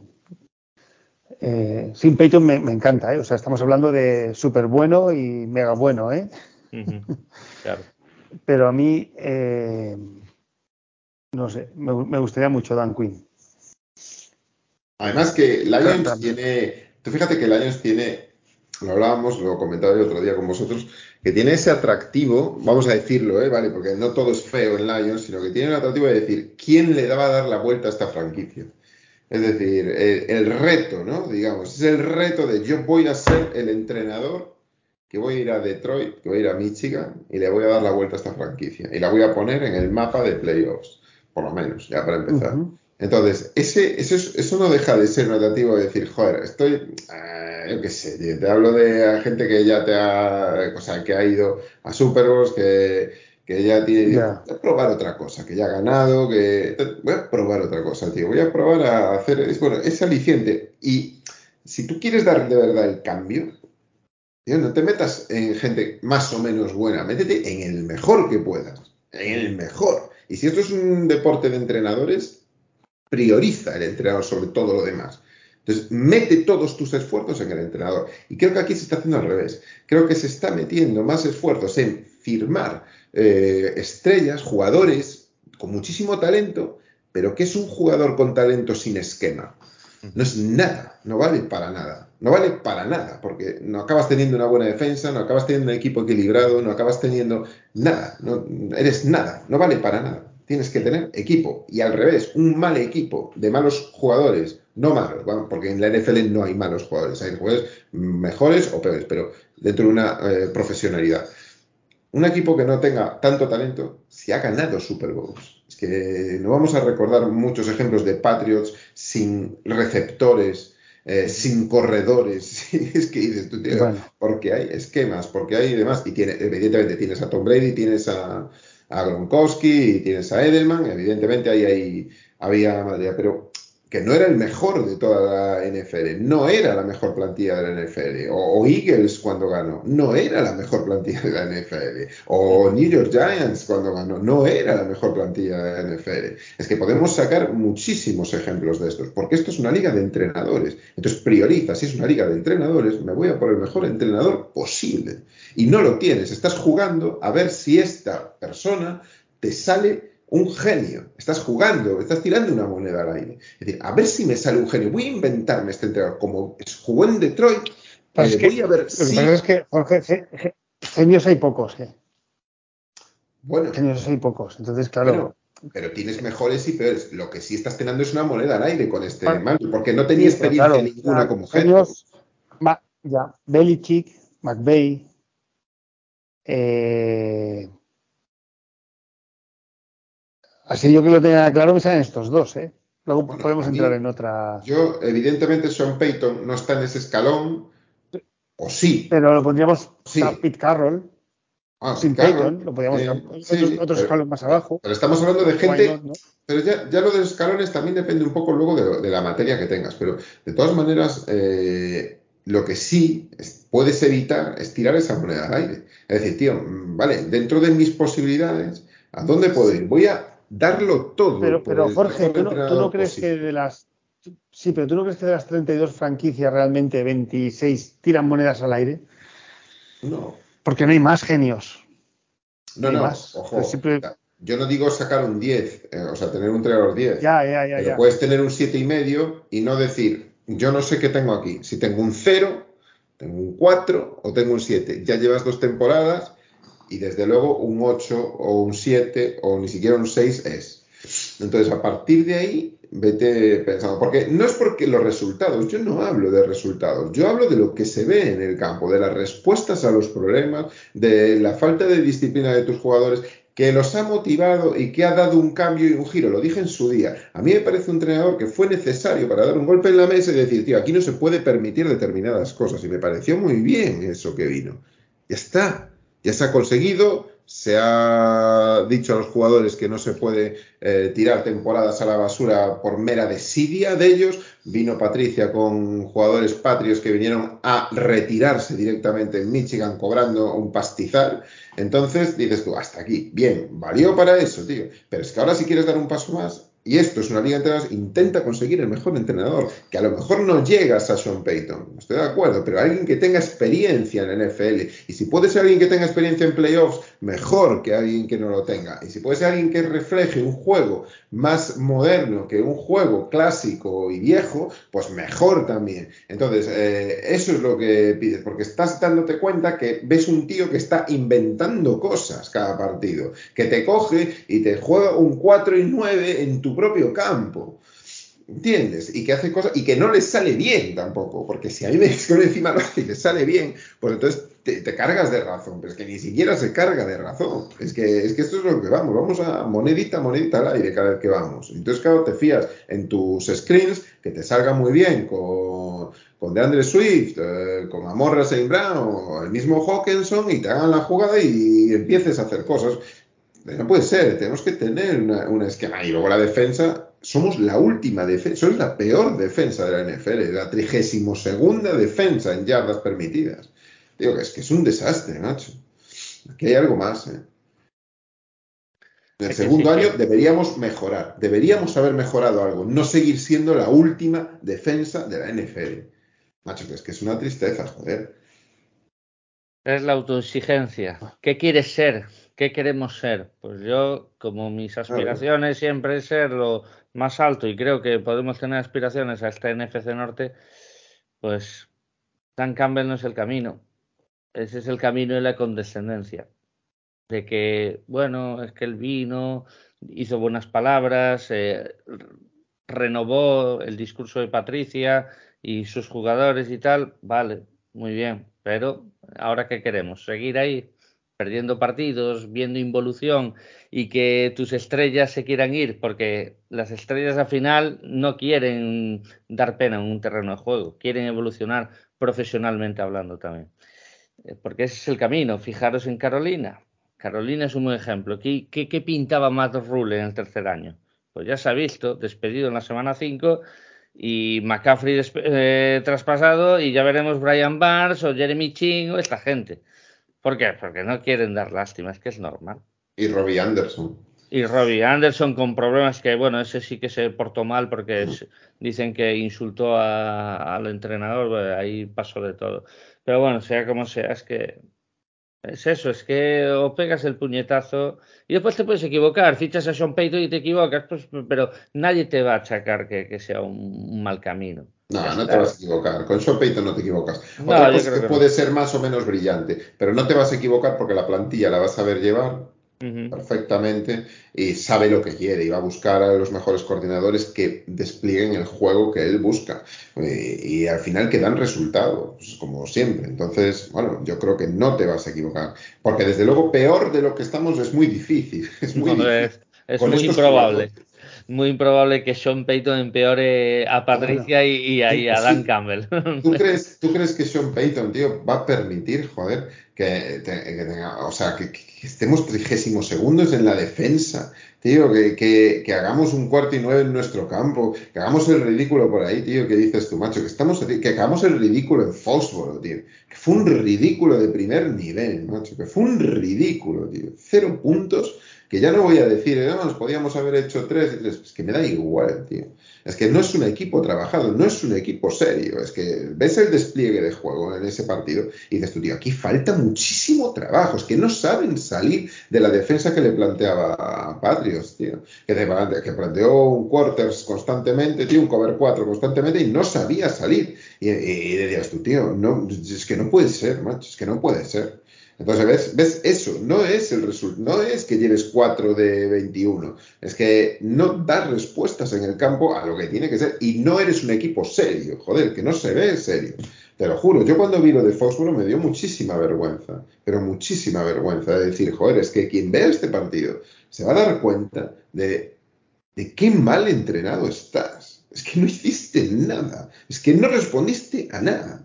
eh, sin Payton me, encanta. ¿eh? O sea, estamos hablando de súper bueno y mega bueno. ¿eh? claro. Pero a mí, eh, no sé, me, gustaría mucho Dan Quinn. Además que Lions tiene, tú fíjate que Lions tiene lo hablábamos, lo comentaba yo otro día con vosotros, que tiene ese atractivo, vamos a decirlo, ¿eh? ¿vale? Porque no todo es feo en Lions, sino que tiene el atractivo de decir, ¿quién le va a dar la vuelta a esta franquicia? Es decir, el, reto, ¿no? Digamos, es el reto de yo voy a ser el entrenador que voy a ir a Detroit, que voy a ir a Michigan y le voy a dar la vuelta a esta franquicia. Y la voy a poner en el mapa de playoffs, por lo menos, ya para empezar. Entonces, ese, eso, eso, no deja de ser un atractivo de decir, joder, estoy, eh, yo qué sé, te hablo de gente que ya te ha, o sea, que ha ido a Super Bowls, que, que ya tiene, voy a probar otra cosa, que ya ha ganado, que voy a probar otra cosa, tío, voy a probar a hacer, es, bueno, es aliciente. Y si tú quieres dar de verdad el cambio, tío, no te metas en gente más o menos buena, métete en el mejor que puedas, en el mejor. Y si esto es un deporte de entrenadores, prioriza el entrenador sobre todo lo demás. Entonces, mete todos tus esfuerzos en el entrenador. Y creo que aquí se está haciendo al revés. Creo que se está metiendo más esfuerzos en firmar eh, estrellas, jugadores con muchísimo talento, pero que es un jugador con talento sin esquema. No es nada, no vale para nada. No vale para nada, porque no acabas teniendo una buena defensa, no acabas teniendo un equipo equilibrado, no acabas teniendo nada, eres nada, no vale para nada tienes que tener equipo. Y al revés, un mal equipo de malos jugadores, no malos, porque en la NFL no hay malos jugadores, hay jugadores mejores o peores, pero dentro de una eh, profesionalidad. Un equipo que no tenga tanto talento, si ha ganado Super Bowls. Que no vamos a recordar muchos ejemplos de Patriots sin receptores, eh, sin corredores. es que dices tú, porque hay esquemas, porque hay demás. Y tiene, evidentemente tienes a Tom Brady, tienes a, a Gronkowski y tienes a Edelman, evidentemente ahí, ahí había pero que no era el mejor de toda la NFL, no era la mejor plantilla de la NFL, o, Eagles cuando ganó, no era la mejor plantilla de la NFL, o New York Giants cuando ganó, no era la mejor plantilla de la NFL. Es que podemos sacar muchísimos ejemplos de estos, porque esto es una liga de entrenadores. Entonces prioriza, si es una liga de entrenadores, me voy a por el mejor entrenador posible. Y no lo tienes, estás jugando a ver si esta persona te sale un genio. Estás jugando, estás tirando una moneda al aire. Es decir, a ver si me sale un genio. Voy a inventarme este entrenador. Como jugó en Detroit, pues voy a ver si... que es que, Jorge, genios hay pocos. ¿eh? Bueno. Genios hay pocos. Entonces, claro. pero tienes mejores y peores. Lo que sí estás teniendo es una moneda al aire con este bueno, porque no tenía experiencia ninguna como genios. ya, Belichick, McVeigh, eh, Así yo que lo tenga claro, me salen estos dos, ¿eh? Luego podemos entrar en otra. Yo, evidentemente, Sean Payton no está en ese escalón, o sí. Pero lo pondríamos sí. a Pete Carroll. Ah, sin Payton, lo podríamos eh, otro, escalón más abajo. Pero estamos hablando de gente. Pero ya, ya, lo de los escalones también depende un poco luego de, la materia que tengas. Pero de todas maneras, eh, lo que sí puedes evitar es tirar esa moneda al aire. Es decir, tío, mm, vale, dentro de mis posibilidades, ¿a dónde puedo ir? Voy a darlo todo. Pero, pero Jorge, ¿tú no, crees que de las sí, pero tú no crees que de las 32 franquicias realmente 26 tiran monedas al aire? No. Porque no hay más genios. No, no, ojo. Yo no digo sacar un 10, eh, o sea, tener un entrenador 10. Ya, ya, ya. Pero puedes tener un 7 y medio y no decir, yo no sé qué tengo aquí. Si tengo un 0, tengo un 4 o tengo un 7. Ya llevas dos temporadas y desde luego un 8 o un 7 o ni siquiera un 6 es. Entonces, a partir de ahí, vete pensando, porque no es porque los resultados, yo no hablo de resultados, yo hablo de lo que se ve en el campo, de las respuestas a los problemas, de la falta de disciplina de tus jugadores, que los ha motivado y que ha dado un cambio y un giro. Lo dije en su día. A mí me parece un entrenador que fue necesario para dar un golpe en la mesa y decir, tío, aquí no se puede permitir determinadas cosas. Y me pareció muy bien eso que vino. Ya está ya se ha conseguido, se ha dicho a los jugadores que no se puede eh, tirar temporadas a la basura por mera desidia de ellos. Vino Patricia con jugadores patrios que vinieron a retirarse directamente en Michigan cobrando un pastizal. Entonces dices tú, hasta aquí, bien, valió para eso, tío. Pero es que ahora si quieres dar un paso más, y esto es una liga de entrenadores, intenta conseguir el mejor entrenador, que a lo mejor no llegas a Sean Payton, estoy de acuerdo, pero alguien que tenga experiencia en la NFL. Y si puede ser alguien que tenga experiencia en playoffs, mejor que alguien que no lo tenga. Y si puede ser alguien que refleje un juego más moderno que un juego clásico y viejo, pues mejor también. Entonces, eh, eso es lo que pides, porque estás dándote cuenta que ves un tío que está inventando cosas cada partido, que te coge y te juega un 4 y 9 en tu propio campo. ¿Entiendes? Y que hace cosas y que no le sale bien tampoco, porque si a mí me esconde encima lo hace y le sale bien, pues entonces te, cargas de razón, pero es que ni siquiera se carga de razón. Es que, es que esto es lo que vamos, vamos a monedita, monedita al aire cada vez que vamos. Entonces, claro, te fías en tus screens que te salga muy bien con, con DeAndre Swift, eh, con Amorra Saint Brown, el mismo Hawkinson y te hagan la jugada y empieces a hacer cosas. No puede ser, tenemos que tener un esquema. Y luego la defensa, somos la última defensa, somos la peor defensa de la NFL, la trigésimo segunda defensa en yardas permitidas. Digo que es que es un desastre, macho. Aquí hay algo más, ¿eh? En el segundo año deberíamos mejorar, deberíamos haber mejorado algo, no seguir siendo la última defensa de la NFL. Macho, que es que es una tristeza, joder. Es la autoexigencia. ¿Qué quieres ser? ¿Qué queremos ser? Pues yo, como mis aspiraciones siempre es ser lo más alto y creo que podemos tener aspiraciones a este NFC Norte, pues Dan Campbell no es el camino. Ese es el camino de la condescendencia. De que, bueno, es que él vino, hizo buenas palabras, eh, renovó el discurso de Patricia y sus jugadores y tal, vale, muy bien, pero ahora qué queremos, seguir ahí perdiendo partidos, viendo involución y que tus estrellas se quieran ir, porque las estrellas al final no quieren dar pena en un terreno de juego, quieren evolucionar profesionalmente hablando también. Eh, porque ese es el camino. Fijaros en Carolina. Carolina es un buen ejemplo. ¿Qué, qué, pintaba Matt Rule en el tercer año? Pues ya se ha visto, despedido en la semana 5 y McCaffrey eh, traspasado y ya veremos Brian Barnes o Jeremy Ching o esta gente. ¿Por qué? Porque no quieren dar lástima, es que es normal. Y Robbie Anderson. Y Robbie Anderson con problemas que, bueno, ese sí que se portó mal porque dicen que insultó al entrenador, ahí pasó de todo. Pero bueno, sea como sea, es que es eso, es que o pegas el puñetazo y después te puedes equivocar, fichas a Sean Payton y te equivocas, pues, pero nadie te va a achacar que, sea un mal camino. No, no te vas a equivocar. Con Sean Payton no te equivocas. Otra cosa es que, puede ser más o menos brillante, pero no te vas a equivocar porque la plantilla la vas a saber llevar perfectamente y sabe lo que quiere y va a buscar a los mejores coordinadores que desplieguen el juego que él busca y, al final que dan resultados, como siempre. Entonces, bueno, yo creo que no te vas a equivocar, porque desde luego peor de lo que estamos es muy difícil. Es muy, Es, muy improbable muy improbable que Sean Payton empeore a Patricia y, a, Dan Campbell. ¿tú crees, ¿Tú crees que Sean Payton, tío, va a permitir, joder, que, tenga, o sea, que, estemos trigésimo segundos en la defensa, tío, que, hagamos un cuarto y nueve en nuestro campo, que hagamos el ridículo por ahí, tío, que dices tú, macho, que estamos, que hagamos el ridículo en Fósforo, tío, que fue un ridículo de primer nivel, macho, que fue un ridículo, tío, cero puntos que ya no voy a decir, no, nos podíamos haber hecho tres y tres, es que me da igual, tío. Es que no es un equipo trabajado, no es un equipo serio. Es que ves el despliegue de juego en ese partido y dices tú, tío, aquí falta muchísimo trabajo. Es que no saben salir de la defensa que le planteaba a Patriots, tío. Que, que planteó un quarters constantemente, tío, un cover 4 constantemente y no sabía salir. Y, y decías tú, tío, no, es que no puede ser, macho, es que no puede ser. Entonces, ¿ves? ¿ves? Eso no es el resultado, no es que lleves 4 de 21, es que no das respuestas en el campo a lo que tiene que ser y no eres un equipo serio, joder, que no se ve serio. Te lo juro, yo cuando vi lo de Fósforo me dio muchísima vergüenza, pero muchísima vergüenza de decir, joder, es que quien vea este partido se va a dar cuenta de, de qué mal entrenado estás. Es que no hiciste nada, es que no respondiste a nada.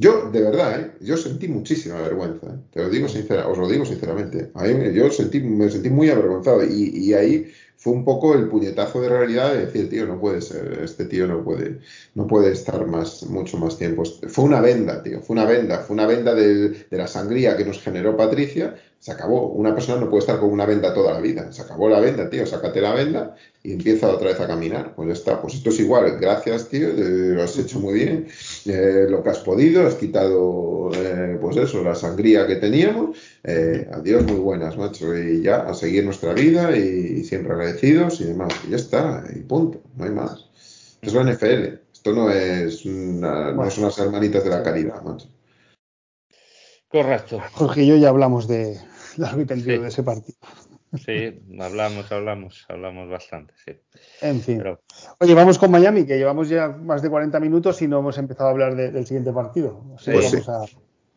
Yo, de verdad, ¿eh? yo sentí muchísima vergüenza. ¿eh? Te lo digo sincera, os lo digo sinceramente. A mí, yo sentí, me sentí muy avergonzado y, y ahí fue un poco el puñetazo de realidad de decir, tío, no puede ser, este tío no puede, no puede estar más, mucho más tiempo. Fue una venda, tío, fue una venda, fue una venda de, la sangría que nos generó Patricia, se acabó. Una persona no puede estar con una venda toda la vida, se acabó la venda, tío, sácate la venda y empieza otra vez a caminar. Pues ya está, pues esto es igual, gracias, tío, lo has hecho muy bien, eh, lo que has podido, has quitado, eh, pues eso, la sangría que teníamos, eh, adiós, muy buenas, macho, y ya, a seguir nuestra vida y, siempre agradecidos y demás, y ya está, y punto, no hay más. Esto es la NFL, esto no es, una, no son las hermanitas de la caridad, macho. Correcto. Jorge y yo ya hablamos de la arbitrio de ese partido. Sí, hablamos, hablamos, hablamos bastante, sí. En fin. Oye, vamos con Miami, que llevamos ya más de 40 minutos y no hemos empezado a hablar del siguiente partido. Pues vamos a,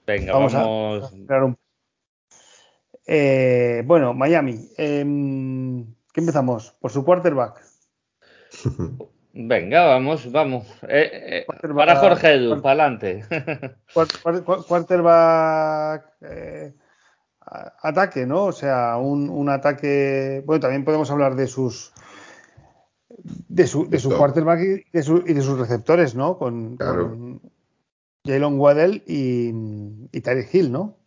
Venga, vamos, a, eh, bueno, Miami. Em, ¿Qué empezamos? ¿Por su quarterback? Venga, vamos, vamos. Eh, eh, para Jorge Edu, para adelante. Quarterback ataque, ¿no? O sea, un, ataque. Bueno, también podemos hablar de sus. De su, de su quarterback y de, sus receptores, ¿no? Con, Jalen Waddell y, y Hill, ¿no?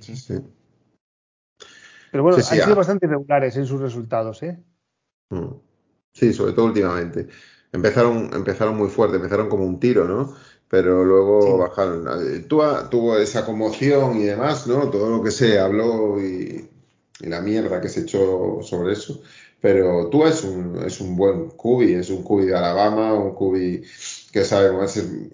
Sí. Pero bueno, han sido bastante irregulares en sus resultados, ¿eh? Mm. Sí, sobre todo últimamente. Empezaron, empezaron muy fuerte, empezaron como un tiro, ¿no? Pero luego bajaron. tuvo esa conmoción y demás, ¿no? Todo lo que se habló y, la mierda que se echó sobre eso. Pero tú es un, es un buen cubi, es un cubi de Alabama, un cubi que sabemos, eh,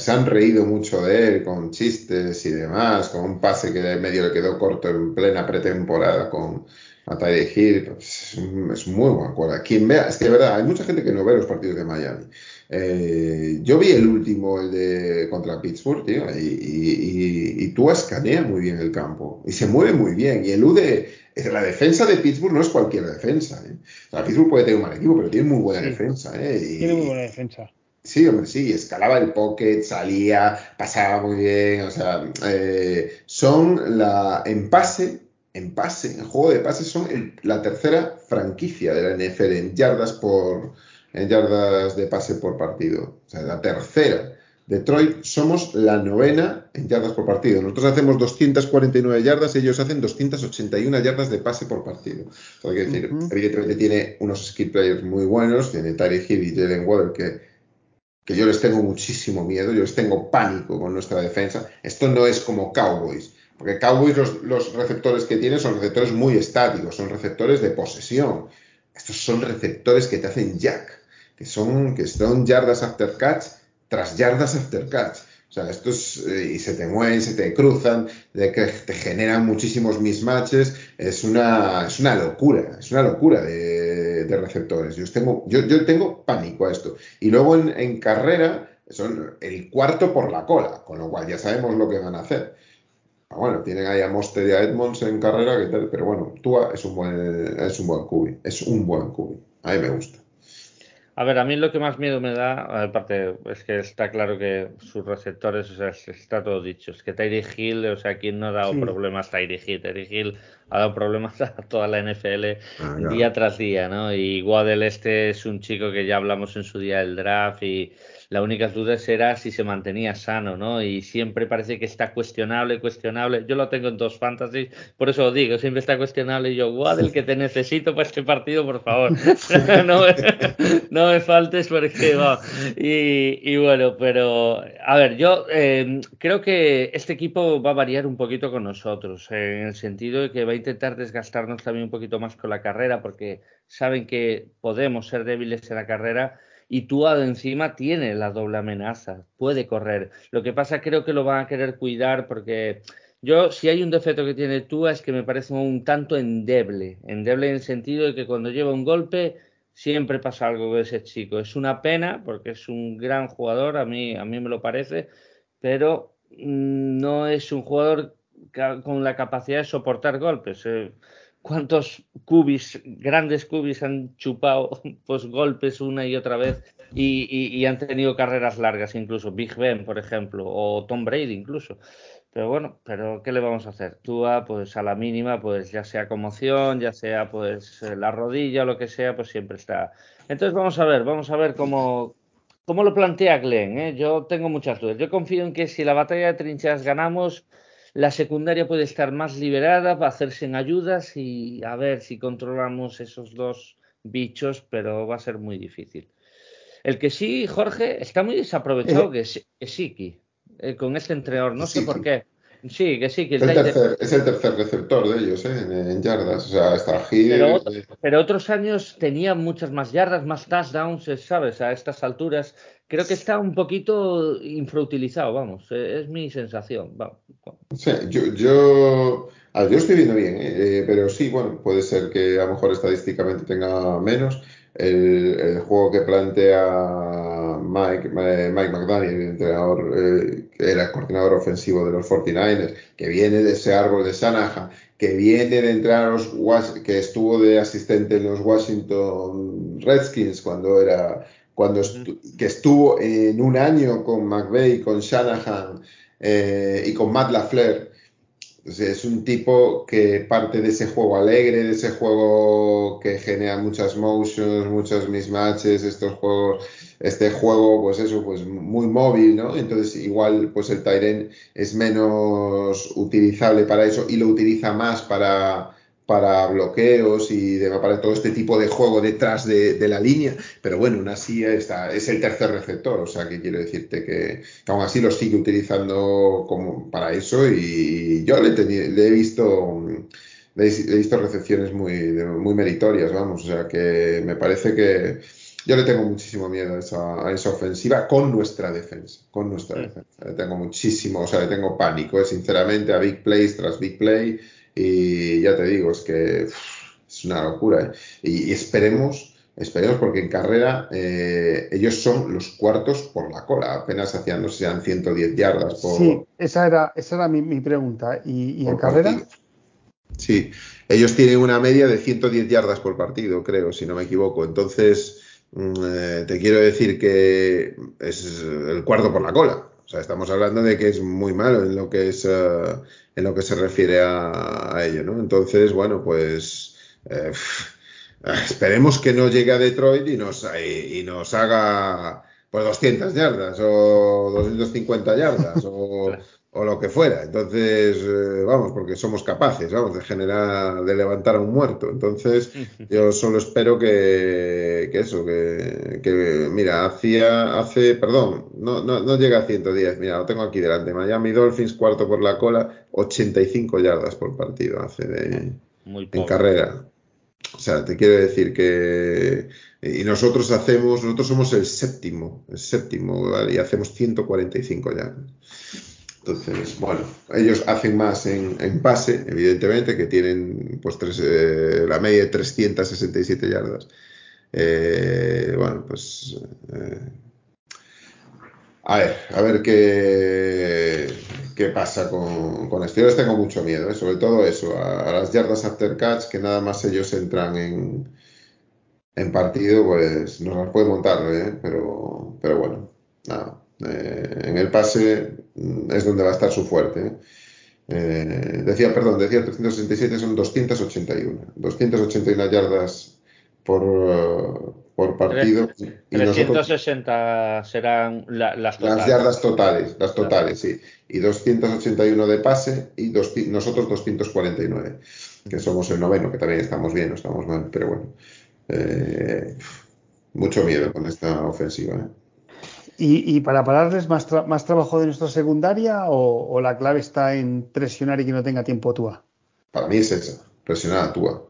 se han reído mucho de él con chistes y demás, con un pase que medio le quedó corto en plena pretemporada con a Hill. Pues, es, muy buen cuadro. Quien vea, es que de verdad, hay mucha gente que no ve los partidos de Miami. Eh, yo vi el último, el de contra Pittsburgh, tío, y, y, y, tú escanea muy bien el campo y se mueve muy bien y elude. La defensa de Pittsburgh no es cualquier defensa. ¿eh? O Pittsburgh puede tener un mal equipo, pero tiene muy buena defensa. ¿eh? tiene muy buena defensa. Sí, hombre, sí, escalaba el pocket, salía, pasaba muy bien, o sea, eh, son la, en pase, en pase, en juego de pase son la tercera franquicia de la NFL en yardas por, en yardas de pase por partido. O sea, la tercera. Detroit somos la novena en yardas por partido. Nosotros hacemos 249 yardas, ellos hacen 281 yardas de pase por partido. O sea, decir, evidentemente tiene unos skill players muy buenos, tiene Tyree Hill y Jalen Waddle que, que yo les tengo muchísimo miedo, yo les tengo pánico con nuestra defensa. Esto no es como Cowboys, porque Cowboys los, los receptores que tienen son receptores muy estáticos, son receptores de posesión. Estos son receptores que te hacen jack que son, que son yardas after catch tras yardas after catch. O sea, estos eh, y se te mueven, se te cruzan, de que te generan muchísimos mismatches. Es una, es una locura, es una locura de, de receptores. Yo tengo, yo, yo, tengo pánico a esto. Y luego en, en, carrera son el cuarto por la cola, con lo cual ya sabemos lo que van a hacer. Ah, bueno, tienen ahí a Monster y a Edmonds en carrera, que tal, pero bueno, Tua es un buen, es un buen cubi, es un buen cubi. A mí me gusta. A ver, a mí lo que más miedo me da, aparte, es que está claro que sus receptores, o sea, está todo dicho. Es que Tyree Hill, o sea, ¿quién no ha dado problemas a Tyree Hill? Tyree Hill ha dado problemas a toda la NFL ah, día tras día, ¿no? Y Waddell este es un chico que ya hablamos en su día del draft y la única duda será si se mantenía sano, ¿no? Y siempre parece que está cuestionable, cuestionable. Yo lo tengo en dos fantasies, por eso lo digo, siempre está cuestionable. Y yo, Waddell, que te necesito para este partido, por favor. no, me, faltes porque va. Y, bueno, pero a ver, yo eh, creo que este equipo va a variar un poquito con nosotros, en el sentido de que va a intentar desgastarnos también un poquito más con la carrera, porque saben que podemos ser débiles en la carrera y Tua encima tiene la doble amenaza, puede correr. Lo que pasa creo que lo van a querer cuidar porque yo si hay un defecto que tiene Tua es que me parece un tanto endeble, endeble en el sentido de que cuando lleva un golpe siempre pasa algo con ese chico. Es una pena porque es un gran jugador, a mí, a mí me lo parece, pero mm, no es un jugador con la capacidad de soportar golpes. Eh, cuántos cubis, grandes cubis han chupado pues golpes una y otra vez y, han tenido carreras largas, incluso Big Ben, por ejemplo, o Tom Brady incluso. Pero bueno, pero ¿qué le vamos a hacer? Tua, pues a la mínima, pues ya sea conmoción, ya sea pues la rodilla, lo que sea, pues siempre está. Entonces vamos a ver, vamos a ver cómo, cómo lo plantea Glenn. ¿eh? Yo tengo muchas dudas. Yo confío en que si la batalla de trincheras ganamos, la secundaria puede estar más liberada para hacerse en ayudas y a ver si controlamos esos dos bichos, pero va a ser muy difícil. El que sí, Jorge, está muy desaprovechado, eh, que es, Siki, eh, con este entrenador. No sé por qué. Sí, que sí. Que el es el tercer receptor de ellos, ¿eh? en, yardas. O sea, está Pero, pero, otros años tenía muchas más yardas, más touchdowns, ¿sabes? A estas alturas. Creo que está un poquito infrautilizado, vamos. Es mi sensación. Vamos. Sí, yo, yo, yo estoy viendo bien, ¿eh? pero sí, bueno, puede ser que a lo mejor estadísticamente tenga menos el, juego que plantea Mike, eh, Mike McDaniel, el entrenador, eh, que era coordinador ofensivo de los 49ers, que viene de ese árbol de Shanahan, que viene de entrar a los que estuvo de asistente en los Washington Redskins cuando era cuando que estuvo en un año con McVeigh, con Shanahan eh, y con Matt LaFleur es un tipo que parte de ese juego alegre, de ese juego que genera muchas motions, muchos mismatches, estos juegos, este juego, pues eso, pues muy móvil, ¿no? Entonces, igual, pues el Tyren es menos utilizable para eso y lo utiliza más para para bloqueos y de, para todo este tipo de juego detrás de, la línea, pero bueno, aún así está, es el tercer receptor, o sea que quiero decirte que, aún así lo sigue utilizando como para eso y yo le, he visto le he visto recepciones muy, muy meritorias, vamos, o sea que me parece que yo le tengo muchísimo miedo a esa, a esa ofensiva con nuestra defensa, con nuestra defensa, le tengo muchísimo, o sea, le tengo pánico, eh, sinceramente, a big plays tras big play y ya te digo, es que es una locura. ¿eh? Y, esperemos, esperemos porque en carrera eh, ellos son los cuartos por la cola, apenas hacían, no sé, sean 110 yardas por... Sí, esa era, esa era mi, pregunta. ¿Y, en carrera? Sí, ellos tienen una media de 110 yardas por partido, creo, si no me equivoco. Entonces, mm, eh, te quiero decir que es el cuarto por la cola. Sea, estamos hablando de que es muy malo en lo que es en lo que se refiere a, ello, ¿no? Entonces, bueno, pues eh, esperemos que no llegue a Detroit y nos, y, nos haga pues 200 yardas o 250 yardas o lo que fuera. Entonces, eh, vamos, porque somos capaces, vamos, de generar, de levantar a un muerto. Entonces, yo solo espero que, que eso, que, que, mira, hacía, hace, perdón, no, no, no llega a 110, mira, lo tengo aquí delante. Miami Dolphins, cuarto por la cola, 85 yardas por partido hace de, en carrera. O sea, te quiero decir que y nosotros hacemos, nosotros somos el séptimo, el séptimo, ¿vale? y hacemos 145 yardas. Entonces, bueno, ellos hacen más en, pase, evidentemente, que tienen pues tres, eh, la media de 367 yardas. Eh, bueno, pues eh, a ver, a ver qué, qué pasa con, con les tengo mucho miedo, sobre todo eso, a, las yardas after catch, que nada más ellos entran en, en partido, pues nos las puede montar, pero, pero bueno, nada. Eh, en el pase mm, es donde va a estar su fuerte. Eh, decía, perdón, decía 367 son 281. 281 yardas por, por partido. 360 serán las totales. Las yardas totales, las totales, sí. Y 281 de pase y nosotros 249, que somos el noveno, que también estamos bien, no estamos mal, pero bueno. Eh, mucho miedo con esta ofensiva. ¿Y, para pararles más, más trabajo de nuestra secundaria o, la clave está en presionar y que no tenga tiempo Tua? Para mí es esa, presionar a Tua.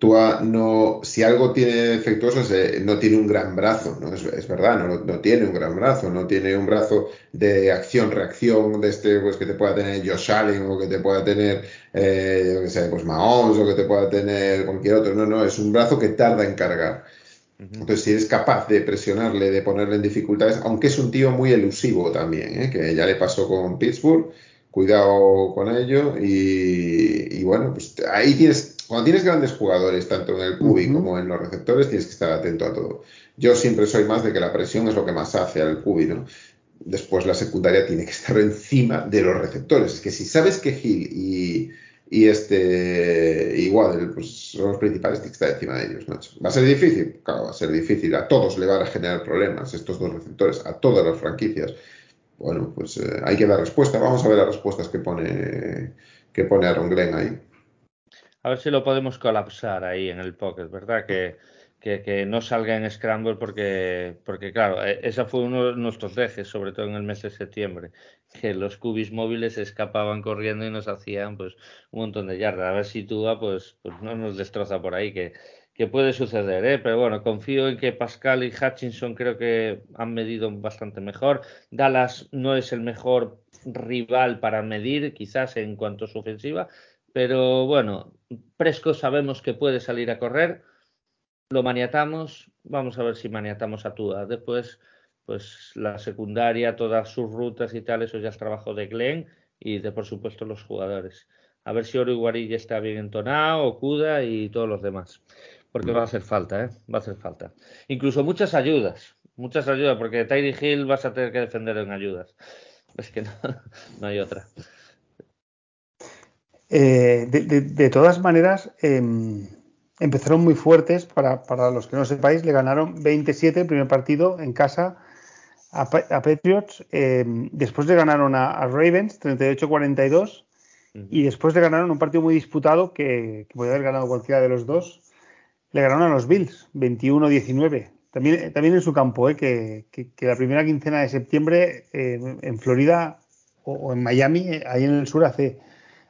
Tua no, si algo tiene defectuoso es no tiene un gran brazo, ¿no? Es, verdad, no, no, tiene un gran brazo, no tiene un brazo de acción-reacción de este, pues que te pueda tener Josh Allen o que te pueda tener, eh, que sé, pues Mahomes o que te pueda tener cualquier otro, no, no, es un brazo que tarda en cargar. Entonces, si eres capaz de presionarle, de ponerle en dificultades, aunque es un tío muy elusivo también, ¿eh? que ya le pasó con Pittsburgh, cuidado con ello. Y, bueno, pues ahí tienes, cuando tienes grandes jugadores, tanto en el cubi como en los receptores, tienes que estar atento a todo. Yo siempre soy más de que la presión es lo que más hace al cubi, ¿no? Después la secundaria tiene que estar encima de los receptores. Es que si sabes que Gil y, y este igual pues son los principales, que estar encima de ellos, macho. ¿Va a ser difícil? Claro, va a ser difícil. A todos le van a generar problemas estos dos receptores, a todas las franquicias. Bueno, pues eh, hay que dar respuesta. Vamos a ver las respuestas que pone que pone Aaron Glenn ahí. A ver si lo podemos colapsar ahí en el pocket, ¿verdad? Que, que, no salga en Scramble porque, porque claro, e, esa fue uno de nuestros ejes, sobre todo en el mes de septiembre, que los cubis móviles escapaban corriendo y nos hacían pues un montón de yardas. A ver si Tua pues, pues no nos destroza por ahí, que, que puede suceder, ¿eh? pero bueno, confío en que Pascal y Hutchinson creo que han medido bastante mejor. Dallas no es el mejor rival para medir, quizás en cuanto a su ofensiva, pero bueno, Presco sabemos que puede salir a correr, lo maniatamos, vamos a ver si maniatamos a Tua. Después, pues la secundaria, todas sus rutas y tal, eso ya es trabajo de Glenn y de por supuesto los jugadores. A ver si Oro ya está bien entonado, Okuda y todos los demás. Porque va a hacer falta, ¿eh? Va a hacer falta. Incluso muchas ayudas, muchas ayudas, porque Tyree Hill vas a tener que defender en ayudas. Es que no, no hay otra. Eh, de, todas maneras, em, empezaron muy fuertes. Para, los que no sepáis, le ganaron 27 el primer partido en casa a, Patriots. Em, después le ganaron a, Ravens 38-42. Y después le ganaron un partido muy disputado que, que podía haber ganado cualquiera de los dos. Le ganaron a los Bills 21-19. También, también en su campo, ¿eh? que, la primera quincena de septiembre en Florida o, en Miami, eh, ahí en el sur, hace,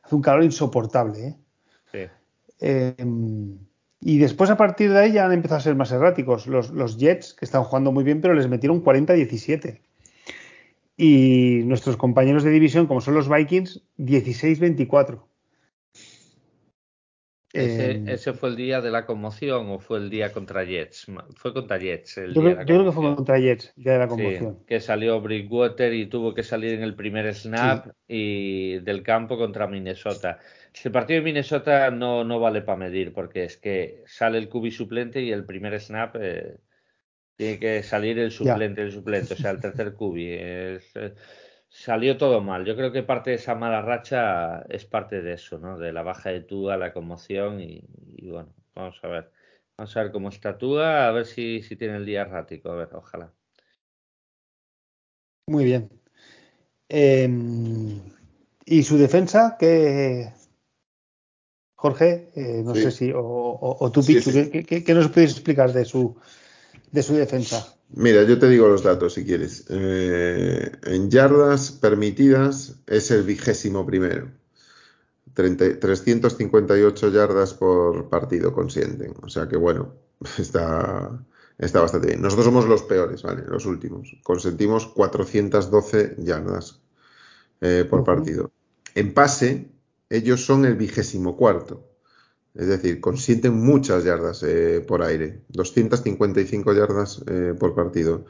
hace un calor insoportable. ¿eh? Em, y después, a partir de ahí, ya han empezado a ser más erráticos. Los, los Jets, que están jugando muy bien, pero les metieron 40-17. Y nuestros compañeros de división, como son los Vikings, 16-24. Ese, ese, fue el día de la conmoción o fue el día contra Jets? Fue contra Jets. El yo, día creo, yo creo, que fue contra Jets, el día de la conmoción. Sí, que salió Brickwater y tuvo que salir en el primer snap y del campo contra Minnesota. El partido de Minnesota no, no vale para medir porque es que sale el cubi suplente y el primer snap eh, tiene que salir el suplente, el suplente, o sea, el tercer cubi. Es, eh, salió todo mal. Yo creo que parte de esa mala racha es parte de eso, ¿no? De la baja de Tua, la conmoción y, bueno, vamos a ver. Vamos a ver cómo está Tua, a ver si, si tiene el día errático, a ver, ojalá. Muy bien. Em, ¿Y su defensa? ¿Qué, Jorge? Eh, no sé si, o, tú, Pichu, ¿qué, qué, nos puedes explicar de su, de su defensa? Mira, yo te digo los datos si quieres. Eh, en yardas permitidas es el vigésimo primero. 358 yardas por partido consienten. O sea que bueno, está, está bastante bien. Nosotros somos los peores, ¿vale? Los últimos. Consentimos 412 yardas eh, por partido. En pase, ellos son el vigésimo cuarto. Es decir, consienten muchas yardas eh, por aire, 255 yardas eh, por partido.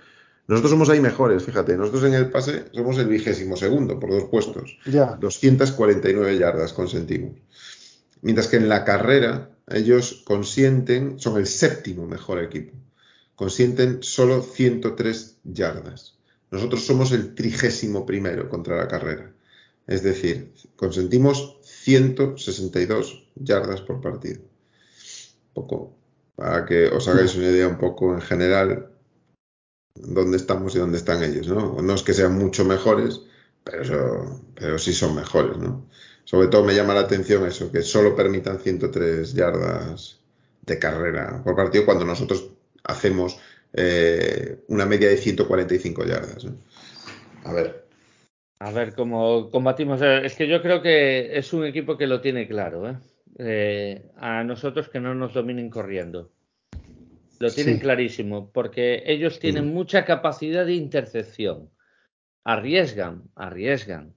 Nosotros somos ahí mejores, fíjate, nosotros en el pase somos el vigésimo segundo por dos puestos. Ya. 249 yardas consentimos. Mientras que en la carrera ellos consienten, son el séptimo mejor equipo. Consienten solo 103 yardas. Nosotros somos el trigésimo primero contra la carrera. Es decir, consentimos 162 yardas por partido. Poco, para que os hagáis una idea un poco en general dónde estamos y dónde están ellos, ¿no? No es que sean mucho mejores, pero, pero sí son mejores, ¿no? Sobre todo me llama la atención eso, que solo permitan 103 yardas de carrera por partido cuando nosotros hacemos eh, una media de 145 yardas. A ver, a ver cómo combatimos. Eh, es que yo creo que es un equipo que lo tiene claro. ¿eh? Eh, a nosotros que no nos dominen corriendo. Lo tienen clarísimo, porque ellos tienen mucha capacidad de intercepción. Arriesgan, arriesgan.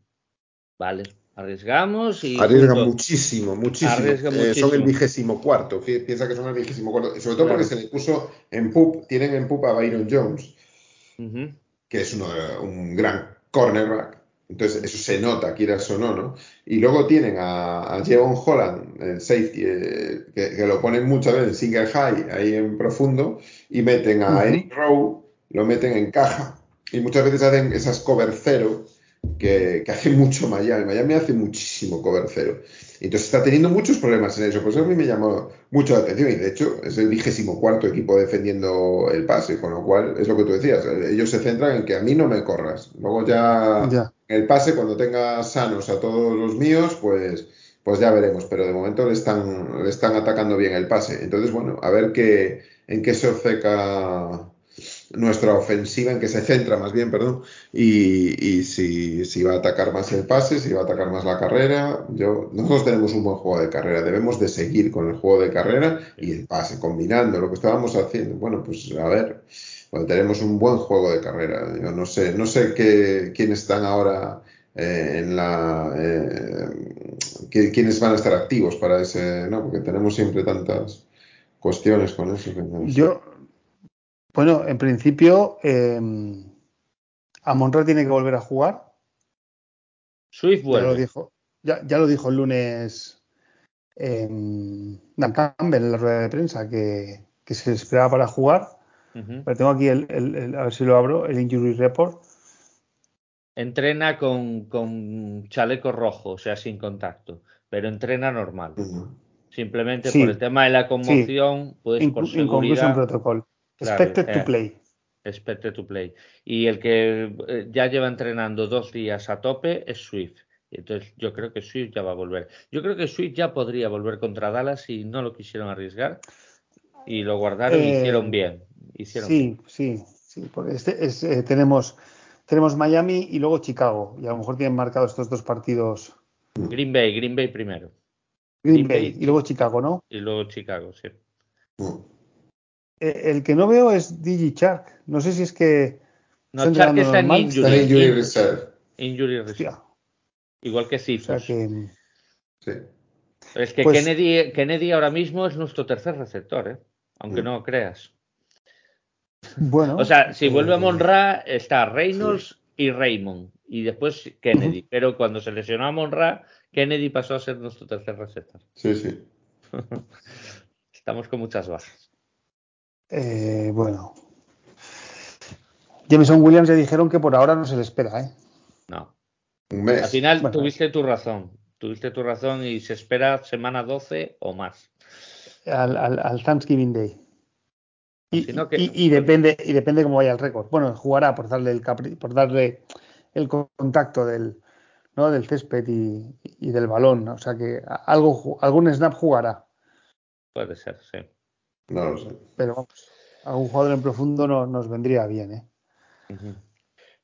Vale, arriesgamos y. Arriesgan muchísimo, muchísimo. son el vigésimo cuarto. Piensa que son el vigésimo cuarto. Sobre todo porque se le puso en PUP, tienen en PUP a Byron Jones, que es uno, un gran cornerback Entonces, eso se nota, quieras o no, ¿no? Y luego tienen a, a Jevon Holland, el safety, eh, que, lo ponen muchas veces en single high, ahí en profundo, y meten a Eric Rowe, lo meten en caja. Y muchas veces hacen esas cover cero que, que hace mucho Miami. Miami hace muchísimo cover cero. Entonces está teniendo muchos problemas en eso. Pues a mí me llamó mucho la atención y de hecho es el vigésimo cuarto equipo defendiendo el pase, con lo cual es lo que tú decías. Ellos se centran en que a mí no me corras. Luego ya, el pase, cuando tenga sanos a todos los míos, pues, pues ya veremos. Pero de momento le están, le están atacando bien el pase. Entonces, bueno, a ver qué, en qué se obceca nuestra ofensiva, en que se centra más bien, perdón, y, si, va a atacar más el pase, si va a atacar más la carrera. Yo, nosotros tenemos un buen juego de carrera, debemos de seguir con el juego de carrera y el pase, combinando lo que estábamos haciendo. Bueno, pues a ver, bueno, tenemos un buen juego de carrera. Yo no sé, no sé qué, quiénes están ahora eh, en la eh, quiénes van a estar activos para ese, ¿no? Porque tenemos siempre tantas cuestiones con eso. Yo, bueno, en principio, eh, Amonra tiene que volver a jugar. Swift vuelve. Ya lo dijo, ya, lo dijo el lunes eh, Dan Campbell en la rueda de prensa, que, se esperaba para jugar. Pero tengo aquí, el, a ver si lo abro, el Injury Report. Entrena con, chaleco rojo, o sea, sin contacto, pero entrena normal. Simplemente por el tema de la conmoción, pues por seguridad. protocolo. Expected to eh, play. Expected to play. Y el que eh, ya lleva entrenando dos días a tope es Swift. Entonces yo creo que Swift ya va a volver. Yo creo que Swift ya podría volver contra Dallas si no lo quisieron arriesgar y lo guardaron y hicieron eh, bien. Hicieron sí, sí, sí, porque este tenemos, tenemos Miami y luego Chicago y a lo mejor tienen marcado estos dos partidos. Green Bay, Green Bay primero. Green, Bay, y luego Chicago, ¿no? Y luego Chicago, sí. Eh, el que no veo es DigiChark. No sé si es que. No, Chark está en Injury, Reserve. Injury Reserve. Igual que Cifus. sí. Es que pues Kennedy, ahora mismo es nuestro tercer receptor, ¿eh? aunque no creas. Bueno. O sea, si vuelve a eh, Monra, está Reynolds y Raymond. Y después Kennedy. Pero cuando se lesionó a Monra, Kennedy pasó a ser nuestro tercer receptor. Sí, sí. Estamos con muchas bajas. Eh, bueno. Jameson Williams ya dijeron que por ahora no se le espera, ¿eh? No. Al final tuviste tu razón. Tuviste tu razón y se espera semana 12 o más. Al, Thanksgiving Day. Y, depende y depende cómo vaya el récord. Bueno, jugará por darle el por darle el contacto del ¿no? del césped y, del balón. O sea que algo algún snap jugará. Puede ser, sí. No lo sé. Pero vamos, a un jugador en profundo no, nos vendría bien, ¿eh?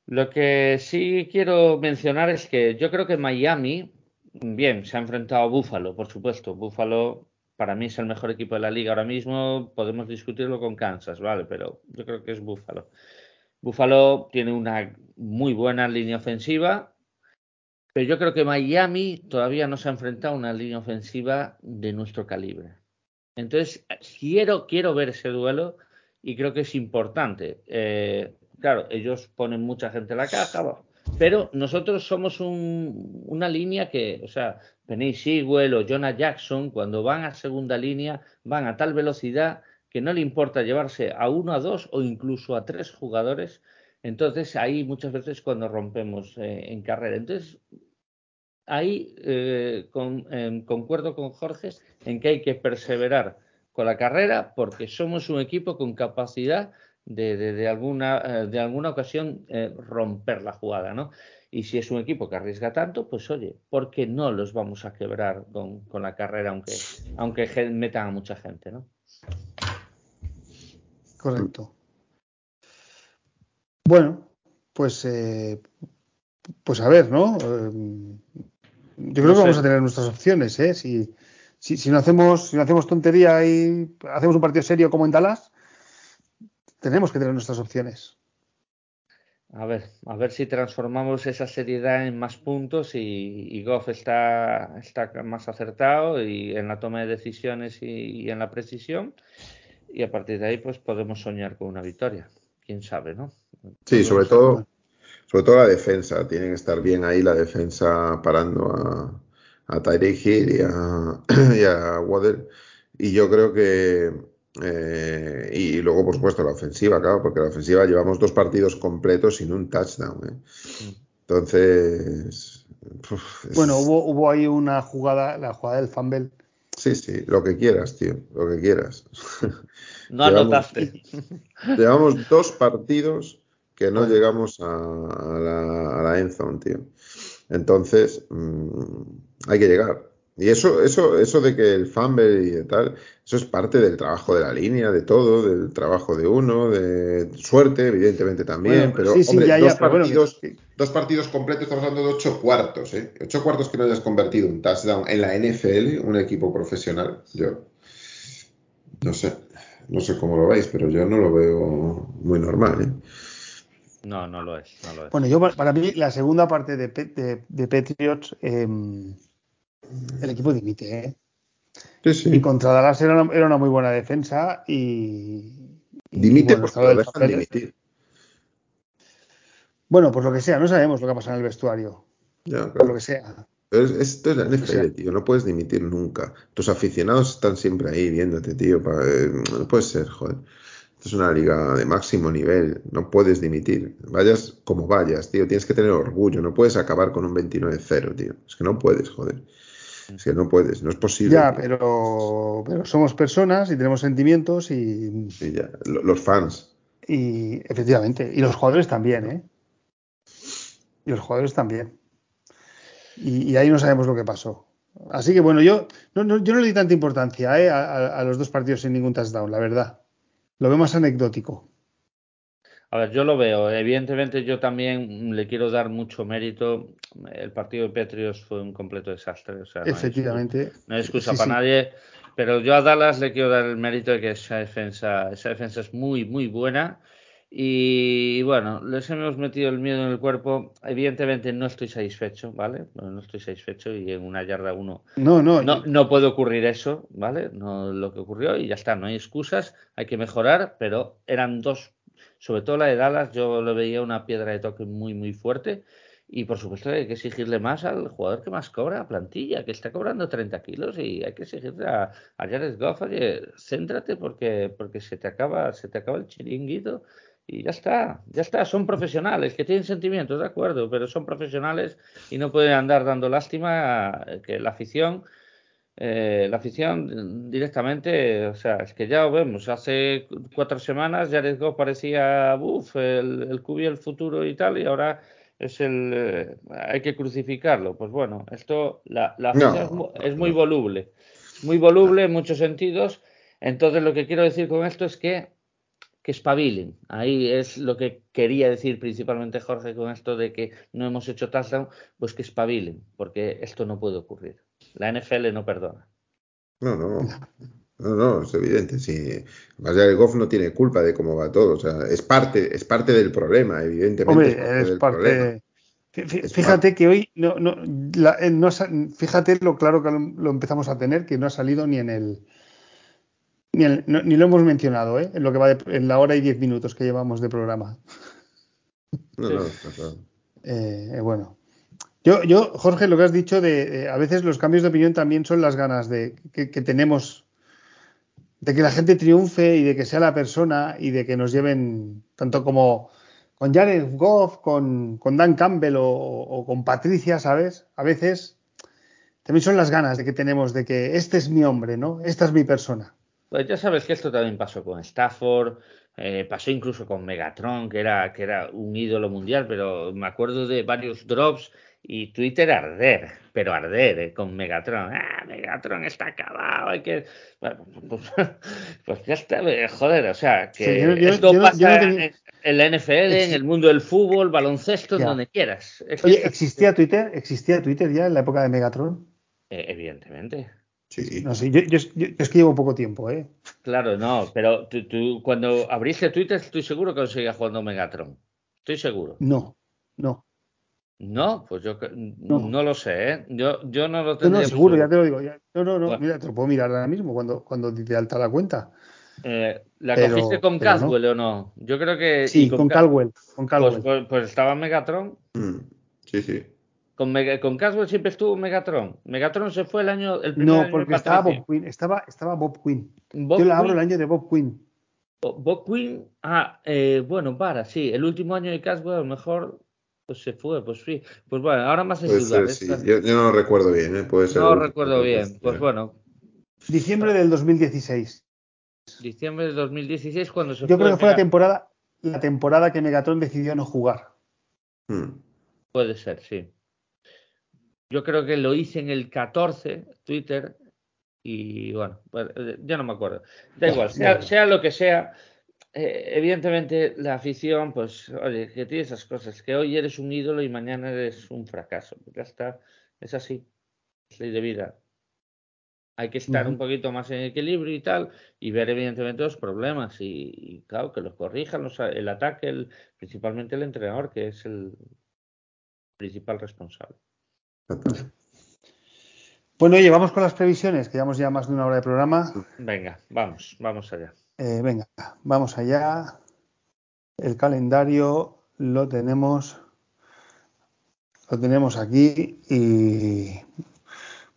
Lo que sí quiero mencionar es que yo creo que Miami, bien, se ha enfrentado a Buffalo, por supuesto. Buffalo para mí es el mejor equipo de la liga ahora mismo. Podemos discutirlo con Kansas, ¿vale? Pero yo creo que es Buffalo. Buffalo tiene una muy buena línea ofensiva, pero yo creo que Miami todavía no se ha enfrentado a una línea ofensiva de nuestro calibre. Entonces, quiero, quiero ver ese duelo y creo que es importante. Eh, claro, ellos ponen mucha gente en la caja, pero nosotros somos una línea que, o sea, Penny Sewell o Jonah Jackson, cuando van a segunda línea, van a tal velocidad que no le importa llevarse a uno, a dos o incluso a tres jugadores. Entonces, ahí muchas veces cuando rompemos eh, en carrera. Entonces, ahí eh, em, concuerdo con Jorge en que hay que perseverar con la carrera porque somos un equipo con capacidad de, alguna, eh, de alguna ocasión eh, romper la jugada, ¿no? Y si es un equipo que arriesga tanto, pues oye, ¿por qué no los vamos a quebrar con, la carrera aunque, aunque metan a mucha gente, ¿no? Correcto. Bueno, pues, pues a ver, ¿no? Yo creo que vamos a tener nuestras opciones, ¿eh? Si, si, no hacemos, si no hacemos tontería y hacemos un partido serio como en Dallas, tenemos que tener nuestras opciones. A ver, a ver si transformamos esa seriedad en más puntos y, Goff está, está más acertado y en la toma de decisiones y, en la precisión. Y a partir de ahí, pues podemos soñar con una victoria. Quién sabe, ¿no? Sí, sobre todo sobre todo la defensa, tiene que estar bien ahí la defensa parando a, a Tyreek Hill y a, y a Waddell. Y yo creo que, eh, y luego, por supuesto, la ofensiva, claro, porque la ofensiva llevamos dos partidos completos sin un touchdown. ¿eh? Entonces. bueno, hubo, hubo ahí una jugada, la jugada del fumble. Sí, sí, lo que quieras, tío, lo que quieras. No anotaste. Llevamos dos partidos que no llegamos a, la, a la endzone, tío. Entonces, mmm, hay que llegar. Y eso, eso, eso de que el fumble y tal, eso es parte del trabajo de la línea, de todo, del trabajo de uno, de suerte, evidentemente también, pero, sí, sí, hombre, ya, dos, ya, pero partidos, bueno, que- dos partidos completos, estamos hablando de ocho cuartos, ¿eh? Ocho cuartos que no hayas convertido un touchdown en la NFL, un equipo profesional, yo no sé, no sé cómo lo veis, pero yo no lo veo muy normal, ¿eh? No, no lo es, no lo es. Bueno, yo pa- para mí la segunda parte de, de, de Patriots, eh, el equipo dimite, ¿eh? Sí, sí. Y contra Dallas era una, era una muy buena defensa y... y, Dimite bueno, porque lo dejan papel- dimitir. Bueno, pues lo que sea, no sabemos lo que ha pasado en el vestuario, Ya, por lo que sea. Es- esto es la NFL, sea- tío, no puedes dimitir nunca. Tus aficionados están siempre ahí viéndote, tío. pa- eh, no puede ser, joder. Esto es una liga de máximo nivel, no puedes dimitir. Vayas como vayas, tío, tienes que tener orgullo, no puedes acabar con un 29-0, tío. Es que no puedes, joder. Es que no puedes, no es posible. Ya, tío. pero, pero somos personas y tenemos sentimientos y, Sí, ya. Lo- Los fans. y efectivamente, y los jugadores también, ¿eh? Y los jugadores también. Y, y ahí no sabemos lo que pasó. Así que bueno, yo no, no- yo no le di tanta importancia ¿eh? a, a- a los dos partidos sin ningún touchdown, la verdad. Lo veo más anecdótico. A ver, yo lo veo. Evidentemente, yo también le quiero dar mucho mérito. El partido de Petrios fue un completo desastre. O sea, no hay Efectivamente. No hay excusa Sí, para sí. nadie. Pero yo a Dallas le quiero dar el mérito de que esa defensa, esa defensa es muy, muy buena. Y bueno, les hemos metido el miedo en el cuerpo. Evidentemente no estoy satisfecho, ¿vale? No, no estoy satisfecho y en una yarda uno No, no, no, no puede ocurrir eso, ¿vale? No lo que ocurrió y ya está, no hay excusas, hay que mejorar, pero eran dos, sobre todo la de Dallas, yo le veía una piedra de toque muy, muy fuerte y por supuesto hay que exigirle más al jugador que más cobra, a plantilla, que está cobrando 30 kilos y hay que exigirle a, a Jared Goff, oye, céntrate porque, porque se te acaba, se te acaba el chiringuito y ya está, ya está, son profesionales que tienen sentimientos, de acuerdo, pero son profesionales y no pueden andar dando lástima eh, que la afición, eh, la afición directamente, o sea, es que ya lo vemos, hace cu- cuatro semanas Jared Goff parecía, uff, el, el QB del futuro y tal, y ahora es el, eh, hay que crucificarlo. Pues bueno, esto, la, la No, afición es, es muy voluble, muy voluble en muchos sentidos. Entonces lo que quiero decir con esto es que que espabilen. Ahí es lo que quería decir principalmente Jorge con esto de que no hemos hecho touchdown, pues que espabilen, porque esto no puede ocurrir. La NFL no perdona. No, no. No, no, es evidente. Sí. Además, ya el Goff no tiene culpa de cómo va todo. O sea, es parte, es parte del problema, evidentemente. Hombre, es parte es del problema. parte. Fí- fí- Es Fíjate que hoy no, no, la- eh, no fíjate lo claro que lo empezamos a tener, que no ha salido ni en el ni, el- no- ni lo hemos mencionado, ¿eh? En lo que va de- en la hora y diez minutos que llevamos de programa. No, no. Eh, eh, bueno. Yo, yo, Jorge, lo que has dicho de, de- a veces los cambios de opinión también son las ganas de que, que tenemos de que la gente triunfe y de que sea la persona y de que nos lleven tanto como con Jared Goff, con, con Dan Campbell o, o con Patricia, ¿sabes? A veces también son las ganas de que tenemos de que este es mi hombre, ¿no? Esta es mi persona. Pues ya sabes que esto también pasó con Stafford, eh, pasó incluso con Megatron, que era, que era un ídolo mundial, pero me acuerdo de varios drops y Twitter arder, pero arder eh, con Megatron. Ah, Megatron está acabado, hay que... Bueno, pues, pues ya está, eh, joder, o sea, que Sí, yo- yo- esto yo pasa yo no tenía- en, la NFL, en el mundo del fútbol, baloncesto, Ya. donde quieras. Oye, ¿existía Twitter? ¿Existía Twitter ya en la época de Megatron? eh, evidentemente. Sí. No sé, yo, yo- yo- yo es que llevo poco tiempo, ¿eh? Claro, no, pero tú, tú cuando abriste Twitter estoy seguro que seguía jugando Megatron. Estoy seguro. No, no. No, pues yo No. no, lo sé, ¿eh? Yo, yo no lo No, tendría no, muy seguro, ya te lo digo. ya- No, no, no, Bueno. mira, te lo puedo mirar ahora mismo cuando, cuando de alta la cuenta. Eh, ¿La Pero- cogiste con pero no. Caswell o no? Yo creo que. Sí, con Ca- Caldwell. Con Pues, Caldwell. pues- pues estaba Megatron. Mm, Sí, sí. Con, Mega- con Caswell siempre estuvo Megatron. Megatron se fue el año. El primer no, año porque de estaba. Bob Quinn. Estaba, estaba Bob Quinn. Bob Yo le abro Quinn- el año de Bob Quinn. Bob Quinn, ah, eh, bueno, para, sí, el último año de Caswell a lo mejor pues se fue, pues sí. Pues bueno, ahora más es dudar. sí. Yo, yo no lo recuerdo bien, ¿eh? Puede ser. No el- recuerdo bien. Pues bueno, Diciembre del 2016. diciembre de 2016 cuando se Yo creo que fue la temporada, la temporada que Megatron decidió no jugar. Mm. Puede ser, sí. Yo creo que lo hice en el 14, Twitter, y bueno, pues, eh, ya no me acuerdo. Da igual, sea, sea lo que sea, eh, evidentemente la afición, pues, oye, que tiene esas cosas, que hoy eres un ídolo y mañana eres un fracaso. Ya está, es así, es ley de vida. Hay que estar un poquito más en equilibrio y tal, y ver evidentemente los problemas, y, y, claro, que los corrijan, los- el ataque, el, principalmente el entrenador, que es el principal responsable. Bueno, oye, vamos con las previsiones, que llevamos ya más de una hora de programa. Venga, vamos, vamos allá. Eh, venga, vamos allá. El calendario lo tenemos, lo tenemos aquí y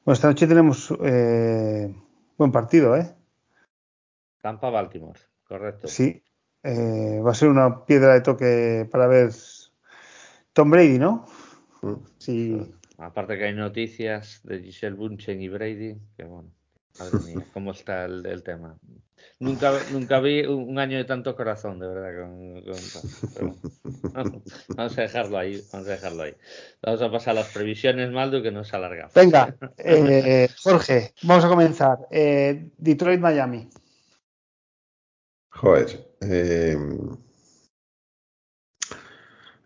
bueno, esta noche tenemos eh, buen partido, ¿eh? Tampa Baltimore, correcto. Sí, eh, va a ser una piedra de toque para ver Tom Brady, ¿no? Sí, Aparte que hay noticias de Giselle Bunchen y Brady, que bueno, madre mía, cómo está el, el tema. Nunca, nunca vi un, un año de tanto corazón, de verdad. con- con- pero bueno. vamos a dejarlo ahí, vamos a dejarlo ahí. Vamos a pasar a las previsiones, Maldo, que nos alargamos. venga, eh, Jorge, vamos a comenzar. Eh, Detroit-Miami. Joder. eh,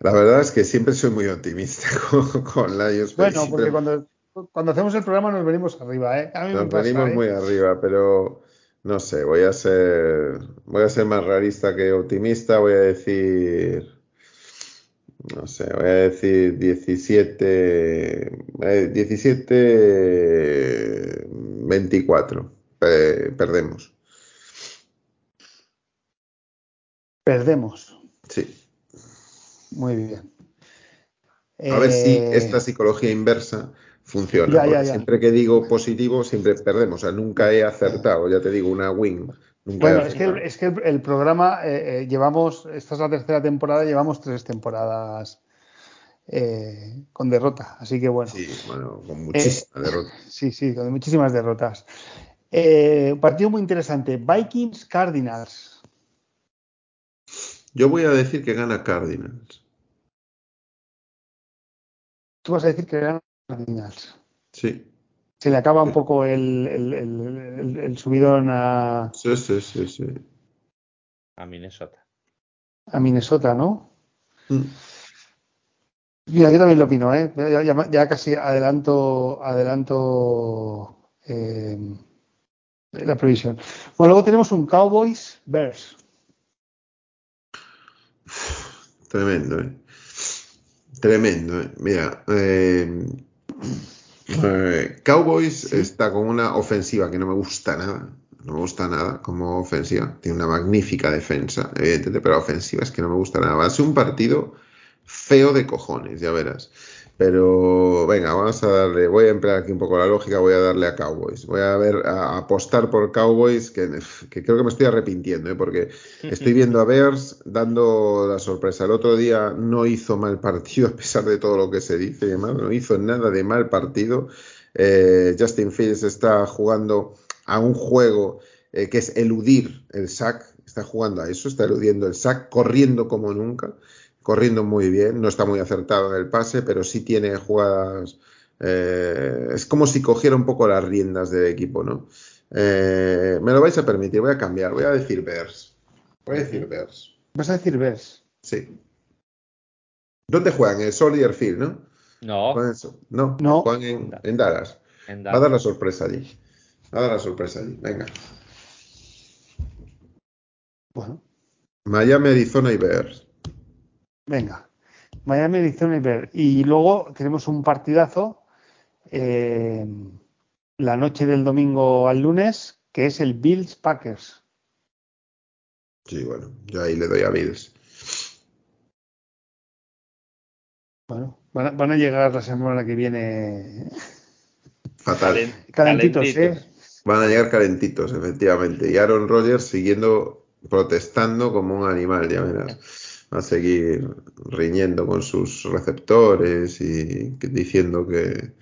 La verdad es que siempre soy muy optimista con, con Lions. pero Bueno, siempre porque cuando, cuando hacemos el programa nos venimos arriba, ¿eh? A mí me Nos pasa, venimos ¿eh? muy arriba, pero no sé, voy a ser, voy a ser más realista que optimista, voy a decir, no sé, voy a decir 17, eh, 17, 24, Pe- perdemos, Perdemos. Muy bien. A ver si Eh, esta psicología inversa funciona. Ya, ya, porque ya. siempre que digo positivo, siempre perdemos. O sea, nunca he acertado, ya te digo, una win. Nunca Bueno, es que, el, es que el, el programa eh, eh, llevamos, esta es la tercera temporada, llevamos tres temporadas eh, con derrota, así que bueno, Sí, bueno, con muchísima derrota. sí, sí, con muchísimas derrotas. Un partido muy interesante, Vikings Cardinals. Yo voy a decir que gana Cardinals. Tú vas a decir que ganan Cardinals. Sí, Se le acaba un poco el, el- el- el- el subidón a, sí, sí, sí, sí. A Minnesota. a Minnesota, ¿no? Mm. Mira, yo también lo opino, ¿eh? Ya, ya- ya casi adelanto, adelanto eh, la previsión. Bueno, luego tenemos un Cowboys Bears. Tremendo, ¿eh? Tremendo, ¿eh? Mira, eh, eh, Cowboys está con una ofensiva que no me gusta nada. No me gusta nada como ofensiva. Tiene una magnífica defensa, evidentemente, pero ofensiva es que no me gusta nada. Va a ser un partido feo de cojones, ya verás. Pero venga, vamos a darle, voy a emplear aquí un poco la lógica, voy a darle a Cowboys. Voy a ver, a apostar por Cowboys, que, que creo que me estoy arrepintiendo, ¿eh? porque estoy viendo a Bears dando la sorpresa. El otro día no hizo mal partido, a pesar de todo lo que se dice y demás, no hizo nada de mal partido. Eh, Justin Fields está jugando a un juego eh, que es eludir el sack, está jugando a eso, está eludiendo el sack, corriendo como nunca corriendo muy bien, no está muy acertado en el pase, pero sí tiene jugadas. Eh, es como si cogiera un poco las riendas del equipo, ¿no? Eh, me lo vais a permitir, voy a cambiar, voy a decir Bears. Voy a decir Bears. Vas a decir Bears. Sí. ¿Dónde juegan? En Soldier Field, ¿no? No, Juegan eso. No, No. juegan en, en Dallas. en Va a dar la sorpresa allí. Va a dar la sorpresa allí. Venga. Bueno, Miami, Arizona y Bears. Venga. Miami, Arizona y. Y luego tenemos un partidazo eh, la noche del domingo al lunes, que es el Bills Packers. Sí, bueno, yo ahí le doy a Bills. Bueno, van a, llegar la semana que viene. Fatal. calentitos, ¿eh? Van a llegar calentitos, efectivamente. Y Aaron Rodgers siguiendo protestando como un animal, ya verás. Va a seguir riñendo con sus receptores y diciendo que,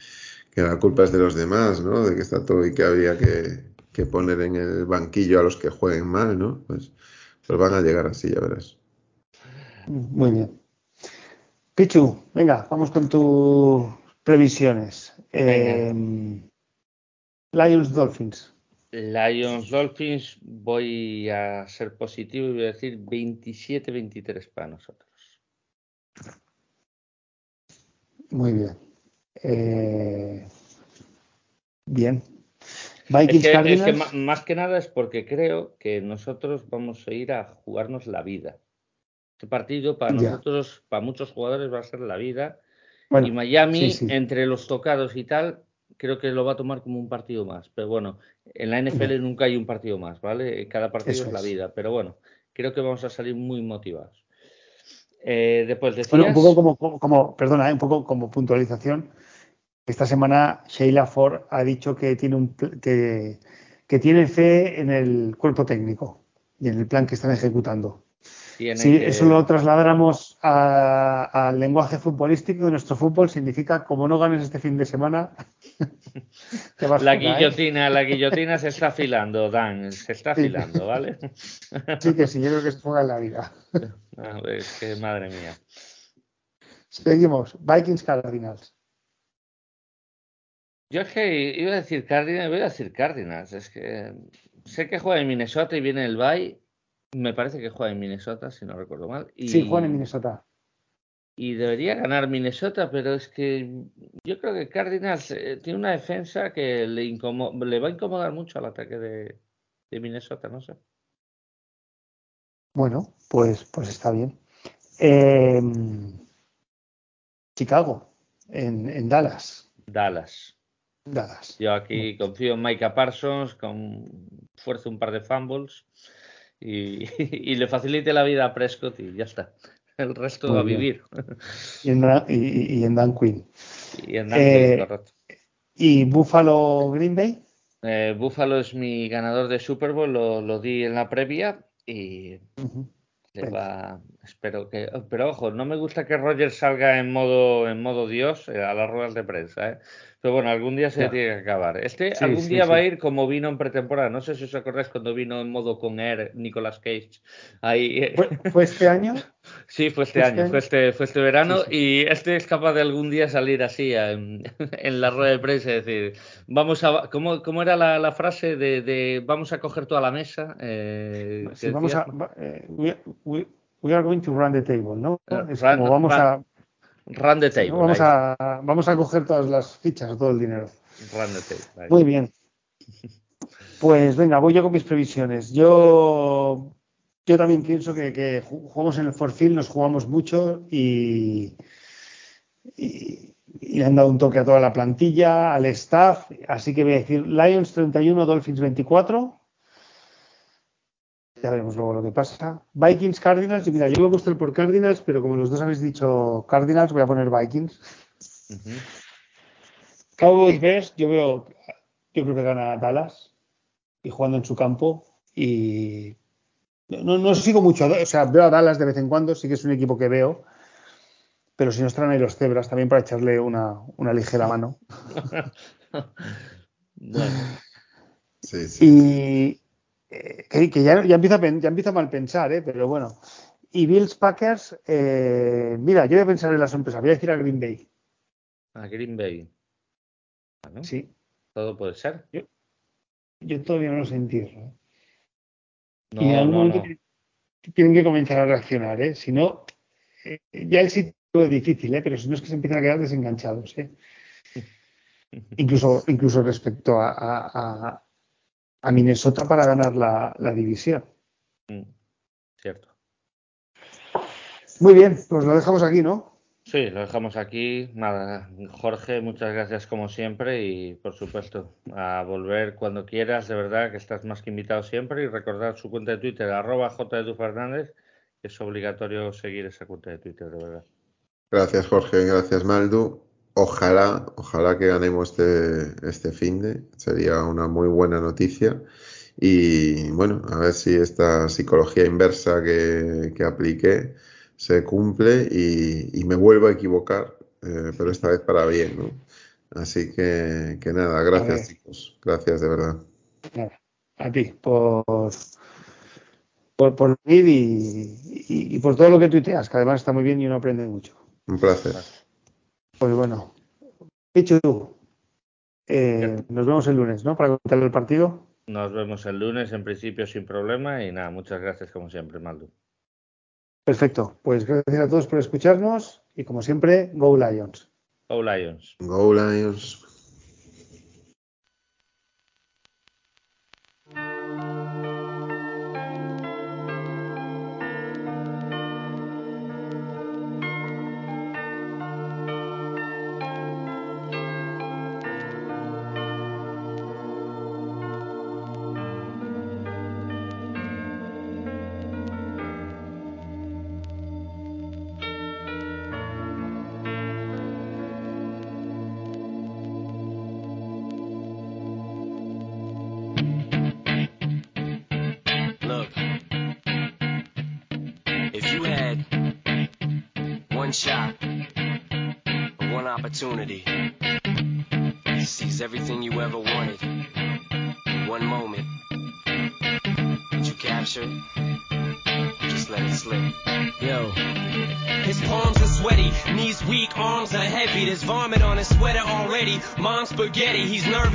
la culpa es de los demás, ¿no? De que está todo y que habría que, que poner en el banquillo a los que jueguen mal, ¿no? Pues, pues van a llegar así, ya verás. Muy bien. Pichu, venga, vamos con tus previsiones. Eh, Lions Dolphins. Lions Dolphins, voy a ser positivo y voy a decir 27-23 para nosotros. Muy bien. Eh, bien. Vikings es que, más que nada es porque creo que nosotros vamos a ir a jugarnos la vida. Este partido para nosotros, para muchos jugadores va a ser la vida. y Miami, entre los tocados y tal, creo que lo va a tomar como un partido más. Pero bueno, en la NFL nunca hay un partido más, ¿vale? Cada partido es la vida. Pero bueno, creo que vamos a salir muy motivados. Eh, después decías... Bueno, un poco como, como, perdona, ¿eh? un poco como puntualización. Esta semana Sheila Ford ha dicho que tiene un que, que tiene fe en el cuerpo técnico y en el plan que están ejecutando si eso lo trasladáramos al lenguaje futbolístico de nuestro fútbol, significa como no ganes este fin de semana. La ¿eh? guillotina, la guillotina se está afilando, Dan, se está afilando, ¿vale? sí, que sí, yo creo que se juega en la vida. A ver, que madre mía. Seguimos, Vikings Cardinals. Yo es que iba a decir Cardinals, voy a decir Cardinals, es que sé que juega en Minnesota y viene el Bay me parece que juega en Minnesota, si no recuerdo mal. Y, sí, juega en Minnesota. Y debería ganar Minnesota, pero es que yo creo que Cardinals eh, tiene una defensa que le, le va a incomodar mucho al ataque de, Minnesota, no sé. Bueno, pues, pues está bien. Em, Chicago, en, Dallas. Dallas. Dallas. Yo aquí confío en Micah Parsons, con fuerza un par de fumbles y, le facilite la vida a Prescott y ya está. El resto va a vivir. Y en, y, en Dan Quinn. Y en Dan Quinn, eh, correcto. ¿Y Buffalo Green Bay? Eh, Buffalo es mi ganador de Super Bowl, lo, lo di en la previa y va, espero que, pero ojo, no me gusta que Roger salga en modo en modo Dios eh, a las ruedas de prensa, ¿eh? Pero bueno, algún día se tiene que acabar. Este algún día va a ir como vino en pretemporada. No sé si os acordáis cuando vino en modo con Air Nicolas Cage. Ahí... Eh, ¿Fue, este año? Sí, fue este, este año, Fue, este, fue este verano. Y este es capaz de algún día salir así en, la rueda de prensa y decir, vamos a. ¿Cómo, cómo era la, frase de, vamos a coger toda la mesa? Eh, vamos a. Eh, we, are going to run the table, ¿no? Es como vamos a Run the table. Vamos a, vamos a coger todas las fichas, todo el dinero. Run the table. Muy bien. Pues venga, voy yo con mis previsiones. Yo, yo también pienso que, jugamos en el Forfield, nos jugamos mucho y, y, le han dado un toque a toda la plantilla, al staff. Así que voy a decir Lions 31, Dolphins 24. Ya veremos luego lo que pasa. Vikings, Cardinals. Y mira, yo me he puesto el por Cardinals, pero como los dos habéis dicho Cardinals, voy a poner Vikings. Cowboys Bears, yo veo, yo creo que gana Dallas y jugando en su campo. Y no, no sigo mucho, o sea, veo a Dallas de vez en cuando, sí que es un equipo que veo. Pero si nos traen ahí los cebras, también para echarle una, una ligera mano. Sí, sí. Y, que, ya, empieza, ya empieza mal pensar, ¿eh? pero bueno. Y Bills Packers, eh, mira, yo voy a pensar en la sorpresa, voy a decir a Green Bay. A Green Bay. Sí. Todo puede ser. Yo, todavía no lo sentí. No, y en algún momento tienen que comenzar a reaccionar, ¿eh? Si no, eh, ya el sitio es difícil, ¿eh? Pero si no es que se empiezan a quedar desenganchados, ¿eh? incluso, incluso respecto a, a Minnesota para ganar la, división. Mm, cierto. Muy bien, pues lo dejamos aquí, ¿no? Sí, lo dejamos aquí. Nada, Jorge, muchas gracias como siempre y por supuesto a volver cuando quieras, de verdad que estás más que invitado siempre y recordar su cuenta de Twitter, arroba. Fernández, que es obligatorio seguir esa cuenta de Twitter, de verdad. Gracias Jorge, gracias Maldu. Ojalá, ojalá que ganemos este, este fin de, sería una muy buena noticia. Y bueno, a ver si esta psicología inversa que, que apliqué se cumple y, me vuelvo a equivocar, eh, pero esta vez para bien, ¿no? Así que, que nada, gracias chicos, gracias de verdad. a ti por, por, por venir y, y, por todo lo que tuiteas, que además está muy bien y uno aprende mucho. Un placer. Pues bueno, Pichu, eh, nos vemos el lunes, ¿no? Para contar el partido. Nos vemos el lunes, en principio sin problema, y nada, muchas gracias como siempre, Maldu. Perfecto, pues gracias a todos por escucharnos y como siempre, Go Lions. Go Lions. Go Lions. Opportunity seize everything you ever wanted in one moment. Did you capture it? Just let it slip. Yo. His palms are sweaty, knees weak, arms are heavy. There's vomit on his sweater already. Mom's spaghetti, he's nervous,